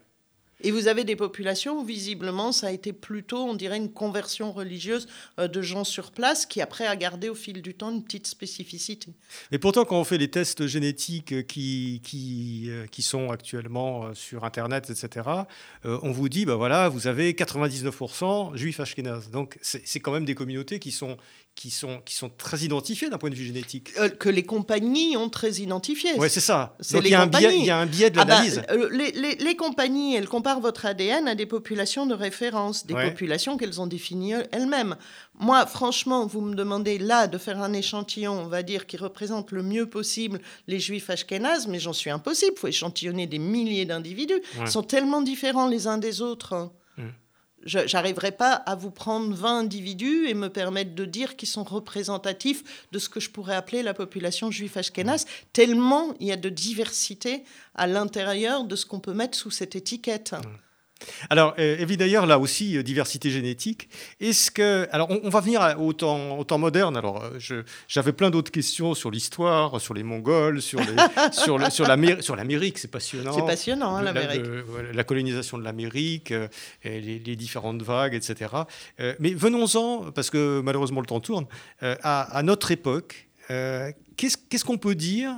Et vous avez des populations où visiblement ça a été plutôt, on dirait, une conversion religieuse euh, de gens sur place qui après a gardé au fil du temps une petite spécificité. Et pourtant, quand on fait les tests génétiques qui, qui, euh, qui sont actuellement euh, sur Internet, etc., on vous dit, ben voilà, vous avez 99% juifs ashkénazes. Donc c'est quand même des communautés qui sont, qui sont, qui sont très identifiés d'un point de vue génétique. Euh, que les compagnies ont très identifié. Oui, c'est ça. Donc il y, a un biais, il y a un biais de ah bah, l'analyse. Euh, les, les, les, compagnies, elles comparent votre ADN à des populations de référence, des populations qu'elles ont définies elles-mêmes. Moi, franchement, vous me demandez là de faire un échantillon, on va dire, qui représente le mieux possible les juifs ashkénazes, mais j'en suis impossible. Il faut échantillonner des milliers d'individus. Ils sont tellement différents les uns des autres. Je n'arriverai pas à vous prendre 20 individus et me permettre de dire qu'ils sont représentatifs de ce que je pourrais appeler la population juive ashkénaze, tellement il y a de diversité à l'intérieur de ce qu'on peut mettre sous cette étiquette. Alors, euh, d'ailleurs, là aussi, euh, diversité génétique. Est-ce que. Alors, on, va venir au temps, au temps moderne. Alors, euh, j'avais plein d'autres questions sur l'histoire, sur les Mongols, sur, (laughs) sur, le, sur l'Amérique. C'est passionnant. C'est passionnant, hein, l'Amérique. La, colonisation de l'Amérique, les, différentes vagues, etc. mais venons-en, parce que malheureusement, le temps tourne, à, notre époque. Qu'est-ce qu'on peut dire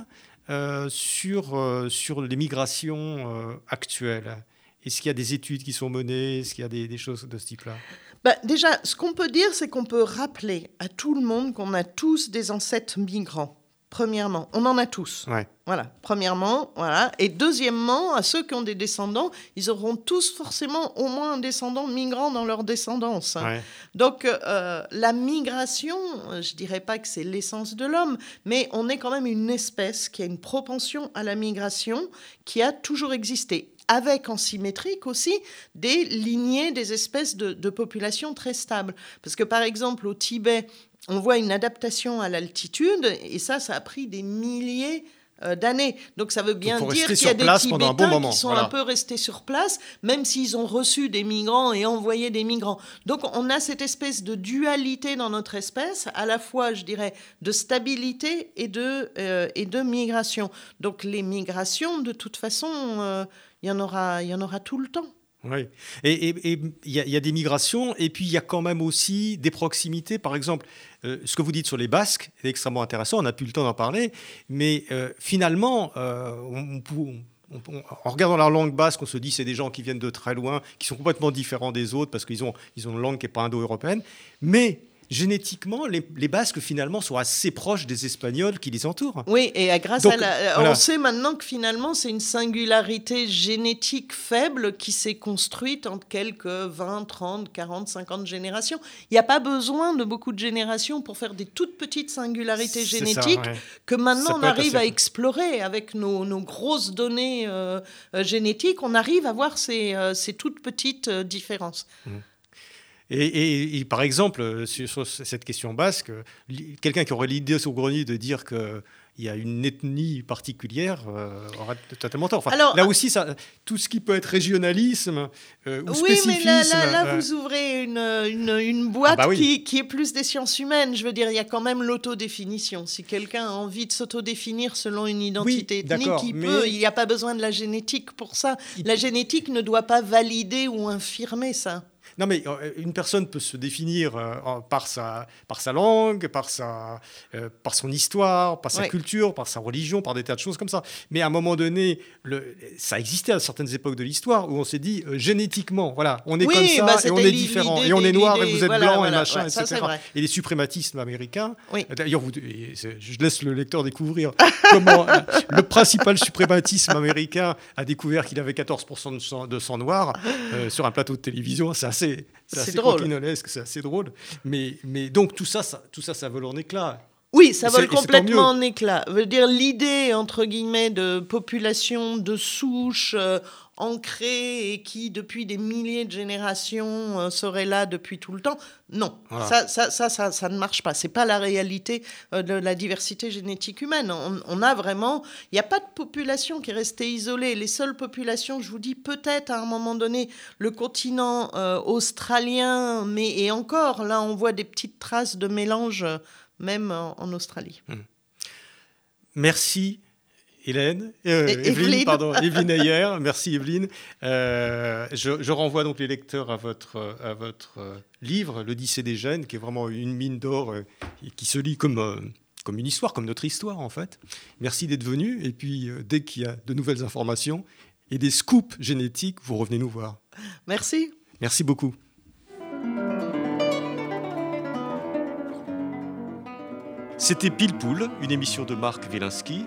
sur, sur les migrations actuelles est-ce qu'il y a des études qui sont menées? Est-ce qu'il y a des, choses de ce type-là? Bah, Déjà, ce qu'on peut dire, c'est qu'on peut rappeler à tout le monde qu'on a tous des ancêtres migrants. Premièrement, on en a tous. Voilà. Premièrement, voilà. Et deuxièmement, à ceux qui ont des descendants, ils auront tous forcément au moins un descendant migrant dans leur descendance. Donc, euh, la migration, je dirais pas que c'est l'essence de l'homme, mais on est quand même une espèce qui a une propension à la migration qui a toujours existé avec en symétrique aussi des lignées des espèces de, populations très stables. Parce que par exemple au Tibet, on voit une adaptation à l'altitude, et ça, ça a pris des milliers euh, d'années. Donc ça veut bien dire qu'il y a des Tibétains qui sont un peu restés sur place, même s'ils ont reçu des migrants et envoyé des migrants. Donc on a cette espèce de dualité dans notre espèce, à la fois, je dirais, de stabilité et de, euh, et de migration. Donc les migrations, de toute façon, euh, il y en aura, il y en aura tout le temps. Oui, et il y, a des migrations, et puis il y a quand même aussi des proximités. Par exemple, euh, ce que vous dites sur les Basques est extrêmement intéressant, on n'a plus le temps d'en parler, mais euh, finalement, euh, en regardant la langue basque, on se dit c'est des gens qui viennent de très loin, qui sont complètement différents des autres parce qu'ils ont, ils ont une langue qui n'est pas indo-européenne, mais génétiquement, les, Basques finalement sont assez proches des Espagnols qui les entourent. Oui, et grâce à la, on sait maintenant que finalement c'est une singularité génétique faible qui s'est construite en quelques 20, 30, 40, 50 générations. Il n'y a pas besoin de beaucoup de générations pour faire des toutes petites singularités génétiques que maintenant on arrive à explorer avec nos, grosses données euh, euh, génétiques. On arrive à voir ces, euh, toutes petites différences. Mmh. Et, par exemple, euh, sur, cette question basque, quelqu'un qui aurait l'idée saugrenue de dire que il y a une ethnie particulière euh, aura totalement tort. Enfin, là aussi, ça, tout ce qui peut être régionalisme euh, ou oui, spécifisme... Oui, mais là, vous ouvrez une, une, boîte ah bah qui, qui, est plus des sciences humaines. Je veux dire, il y a quand même l'autodéfinition. Si quelqu'un a envie de s'autodéfinir selon une identité ethnique, il peut. Il n'y a pas besoin de la génétique pour ça. La génétique ne doit pas valider ou infirmer ça. Non, mais euh, une personne peut se définir euh, par, sa, par sa langue, par, sa, euh, par son histoire, par sa culture, par sa religion, par des tas de choses comme ça. Mais à un moment donné, le, ça existait à certaines époques de l'histoire où on s'est dit génétiquement, voilà, on est comme ça bah, et on est différent. Et on est noir et vous êtes blanc et machin, etc. et les suprématismes américains. D'ailleurs, je laisse le lecteur découvrir (laughs) comment le principal suprématisme américain a découvert qu'il avait 14% de sang, de sang noir sur un plateau de télévision. C'est assez c'est assez drôle. c'est assez drôle. Mais, mais donc tout ça, ça, tout ça, ça vole en éclat. Oui, ça vole complètement en éclat. Veut dire l'idée entre guillemets de population de souche euh, ancrée et qui depuis des milliers de générations euh, serait là depuis tout le temps. Non, ça, ça, ça, ça, ne marche pas. C'est pas la réalité euh, de la diversité génétique humaine. On, a vraiment, il n'y a pas de population qui est restée isolée. Les seules populations, je vous dis, peut-être à un moment donné, le continent australien, mais et encore là, on voit des petites traces de mélange même en, Australie. Hmm. Merci. Hélène, euh, Evelyne, pardon, (laughs) Evelyne Ayer, merci Evelyne. Euh, je, renvoie donc les lecteurs à votre, à votre euh, livre, L'Odyssée des gènes, qui est vraiment une mine d'or et qui se lit comme, comme une histoire, comme notre histoire en fait. Merci d'être venu. Et puis, dès qu'il y a de nouvelles informations et des scoops génétiques, vous revenez nous voir. Merci. Merci beaucoup. C'était Pile Poule, une émission de Marc Wielinski